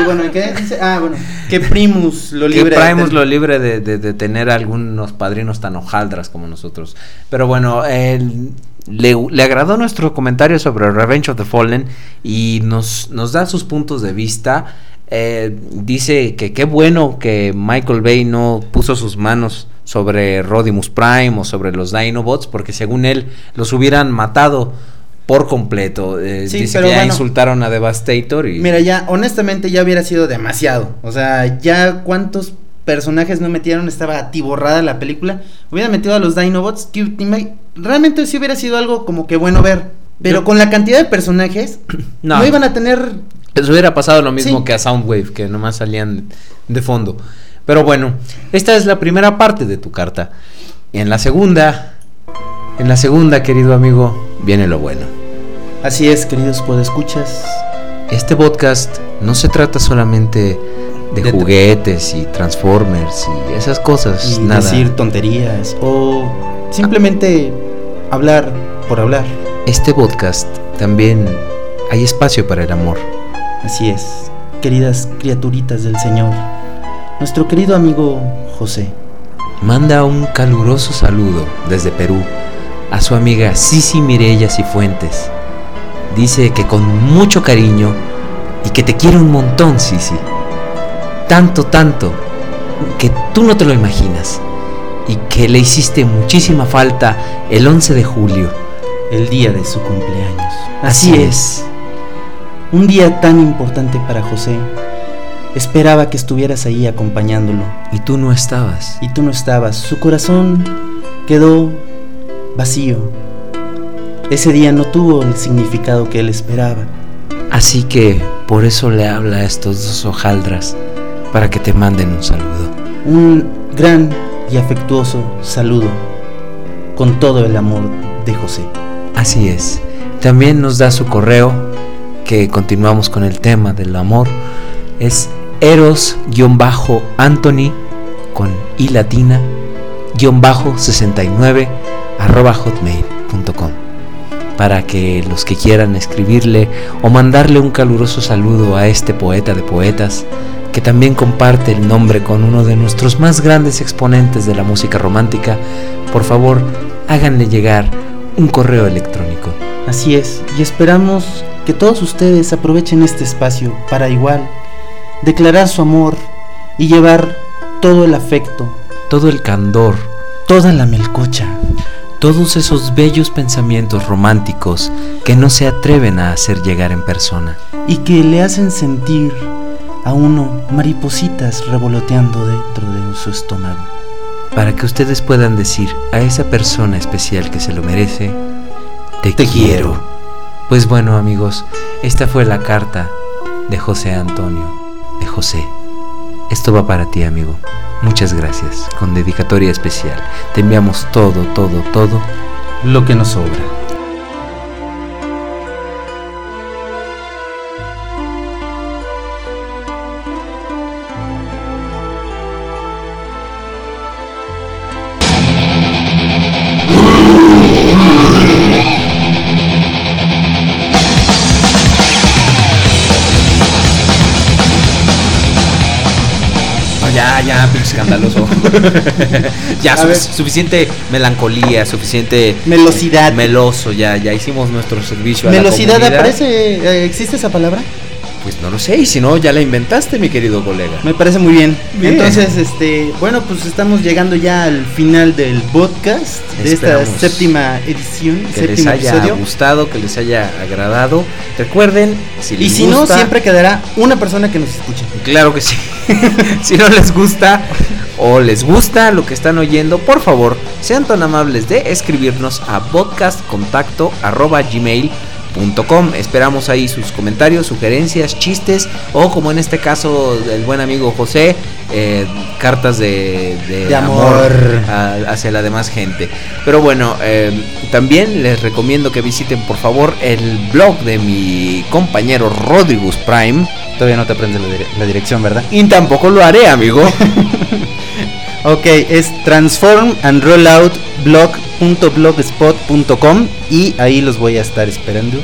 Y bueno, ¿y qué dice? Ah, bueno, que Primus lo Que libre. Primus del- lo libre de, de- de tener algunos padrinos tan hojaldras como nosotros. Pero bueno, él, le, le agradó nuestro comentario sobre Revenge of the Fallen y nos, nos da sus puntos de vista. Eh, dice que qué bueno que Michael Bay no puso sus manos sobre Rodimus Prime o sobre los Dinobots, porque según él los hubieran matado por completo. Eh, Sí, dice pero que ya bueno. insultaron a Devastator y Mira, ya, honestamente ya hubiera sido demasiado. O sea, ya cuántos personajes no metieron, estaba atiborrada la película. Hubieran metido a los Dinobots, que realmente sí hubiera sido algo como que bueno ver. Pero Yo- con la cantidad de personajes, No. no, iban a tener. Les hubiera pasado lo mismo Sí. que a Soundwave, que nomás salían de fondo. Pero bueno, esta es la primera parte de tu carta. Y en la segunda, en la segunda, querido amigo, viene lo bueno. Así es, queridos podescuchas. Este podcast no se trata solamente de, De- juguetes y Transformers y esas cosas, Y nada. decir tonterías. O simplemente hablar por hablar. Este podcast también hay espacio para el amor. Así es, queridas criaturitas del Señor. Nuestro querido amigo José. Manda un caluroso saludo desde Perú a su amiga Sisi Mirella Cifuentes. Dice que con mucho cariño y que te quiere un montón, Sisi. Tanto, tanto, que tú no te lo imaginas. Y que le hiciste muchísima falta el 11 de julio. el día de su cumpleaños. Así es. Un día tan importante para José. Esperaba que estuvieras ahí acompañándolo. Y tú no estabas. Y tú no estabas. Su corazón quedó vacío. Ese día no tuvo el significado que él esperaba. Así que por eso le habla a estos dos hojaldras para que te manden un saludo. Un gran y afectuoso saludo con todo el amor de José. Así es. También nos da su correo, que continuamos con el tema del amor. Es eros-anthony con i latina guion bajo 69 arroba hotmail.com para que los que quieran escribirle o mandarle un caluroso saludo a este poeta de poetas que también comparte el nombre con uno de nuestros más grandes exponentes de la música romántica, por favor háganle llegar un correo electrónico. Así es, y esperamos que todos ustedes aprovechen este espacio para igual declarar su amor y llevar todo el afecto, Todo el candor, toda la melcocha, todos esos bellos pensamientos románticos que no se atreven a hacer llegar en persona. y que le hacen sentir a uno maripositas revoloteando dentro de su estómago. Para que ustedes puedan decir a esa persona especial que se lo merece, te, Te quiero. quiero. Pues bueno amigos, esta fue la carta de José Antonio, de José. Esto va para ti amigo. Muchas gracias, con dedicatoria especial. Te enviamos todo, todo, todo Lo que nos sobra. ya, A su- ver. suficiente melancolía, suficiente Melosidad. meloso, ya, ya hicimos nuestro servicio a la Velocidad, comunidad. ¿aparece? eh, ¿Existe esa palabra? Pues no lo sé, y si no, ya la inventaste, mi querido colega. Me parece muy bien. Bien. Entonces, este, bueno, pues estamos llegando ya al final del podcast de Esperamos esta séptima edición, Que les séptimo haya episodio. gustado, que les haya agradado. Recuerden, si Y les si no, gusta- siempre quedará una persona que nos escuche. Claro que sí. si no les gusta o les gusta lo que están oyendo, por favor, sean tan amables de escribirnos a podcastcontacto@gmail.com. Esperamos ahí sus comentarios, sugerencias, chistes o como en este caso del buen amigo José, eh, cartas de, de De amor. a- hacia la demás gente. Pero bueno, eh, también les recomiendo que visiten por favor el blog de mi compañero Rodrigus Prime. Todavía no te aprendes la, dire- la dirección, ¿verdad? Y tampoco lo haré, amigo. Ok, es transform and rollout blog.blogspot.com y ahí los voy a estar esperando.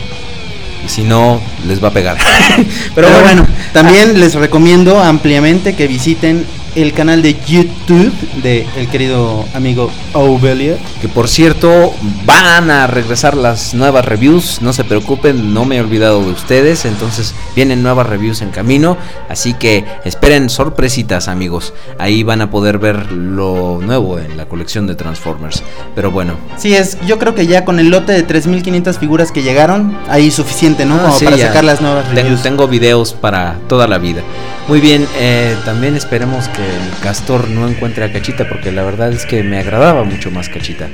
Y si no, les va a pegar. Pero, bueno, también les recomiendo ampliamente que visiten el canal de YouTube de el querido amigo Ovelia. Que por cierto, van a regresar las nuevas reviews. No se preocupen, no me he olvidado de ustedes. Entonces vienen nuevas reviews en camino. Así que esperen sorpresitas, amigos. Ahí van a poder ver lo nuevo en la colección de Transformers. Pero bueno, Sí, es, yo creo que ya con el lote de 3500 figuras que llegaron, ahí suficiente, ¿no? Ah, Como sí, para ya. sacar las nuevas reviews. tengo videos para toda la vida. Muy bien, eh, también esperemos que el castor no encuentre a Cachita, porque la verdad es que me agradaba mucho más Cachita,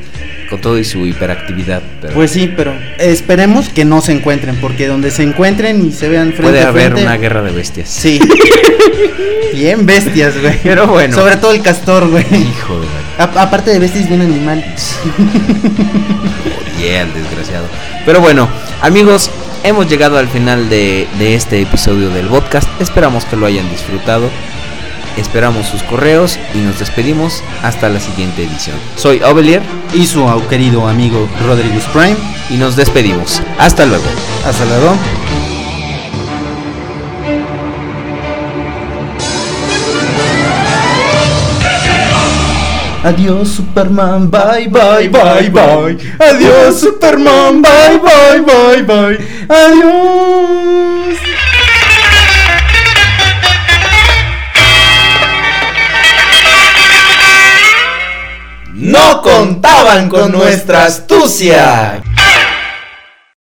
con todo y su hiperactividad. Pero Pues sí, pero esperemos que no se encuentren, porque donde se encuentren y se vean frente puede a haber frente, una guerra de bestias. Sí. Bien bestias, güey. Pero bueno. Sobre todo el castor, güey. Hijo de la A- aparte de bestias, bien animal. Yeah, el desgraciado. Pero bueno, amigos, hemos llegado al final de, de este episodio del podcast. Esperamos que lo hayan disfrutado. Esperamos sus correos y nos despedimos hasta la siguiente edición. Soy Ovelier Y su querido amigo Rodriguez Prime. y nos despedimos. Hasta luego. Hasta luego. Adiós Superman, bye bye bye bye. Adiós Superman, bye bye bye bye. Adiós. No contaban con nuestra astucia.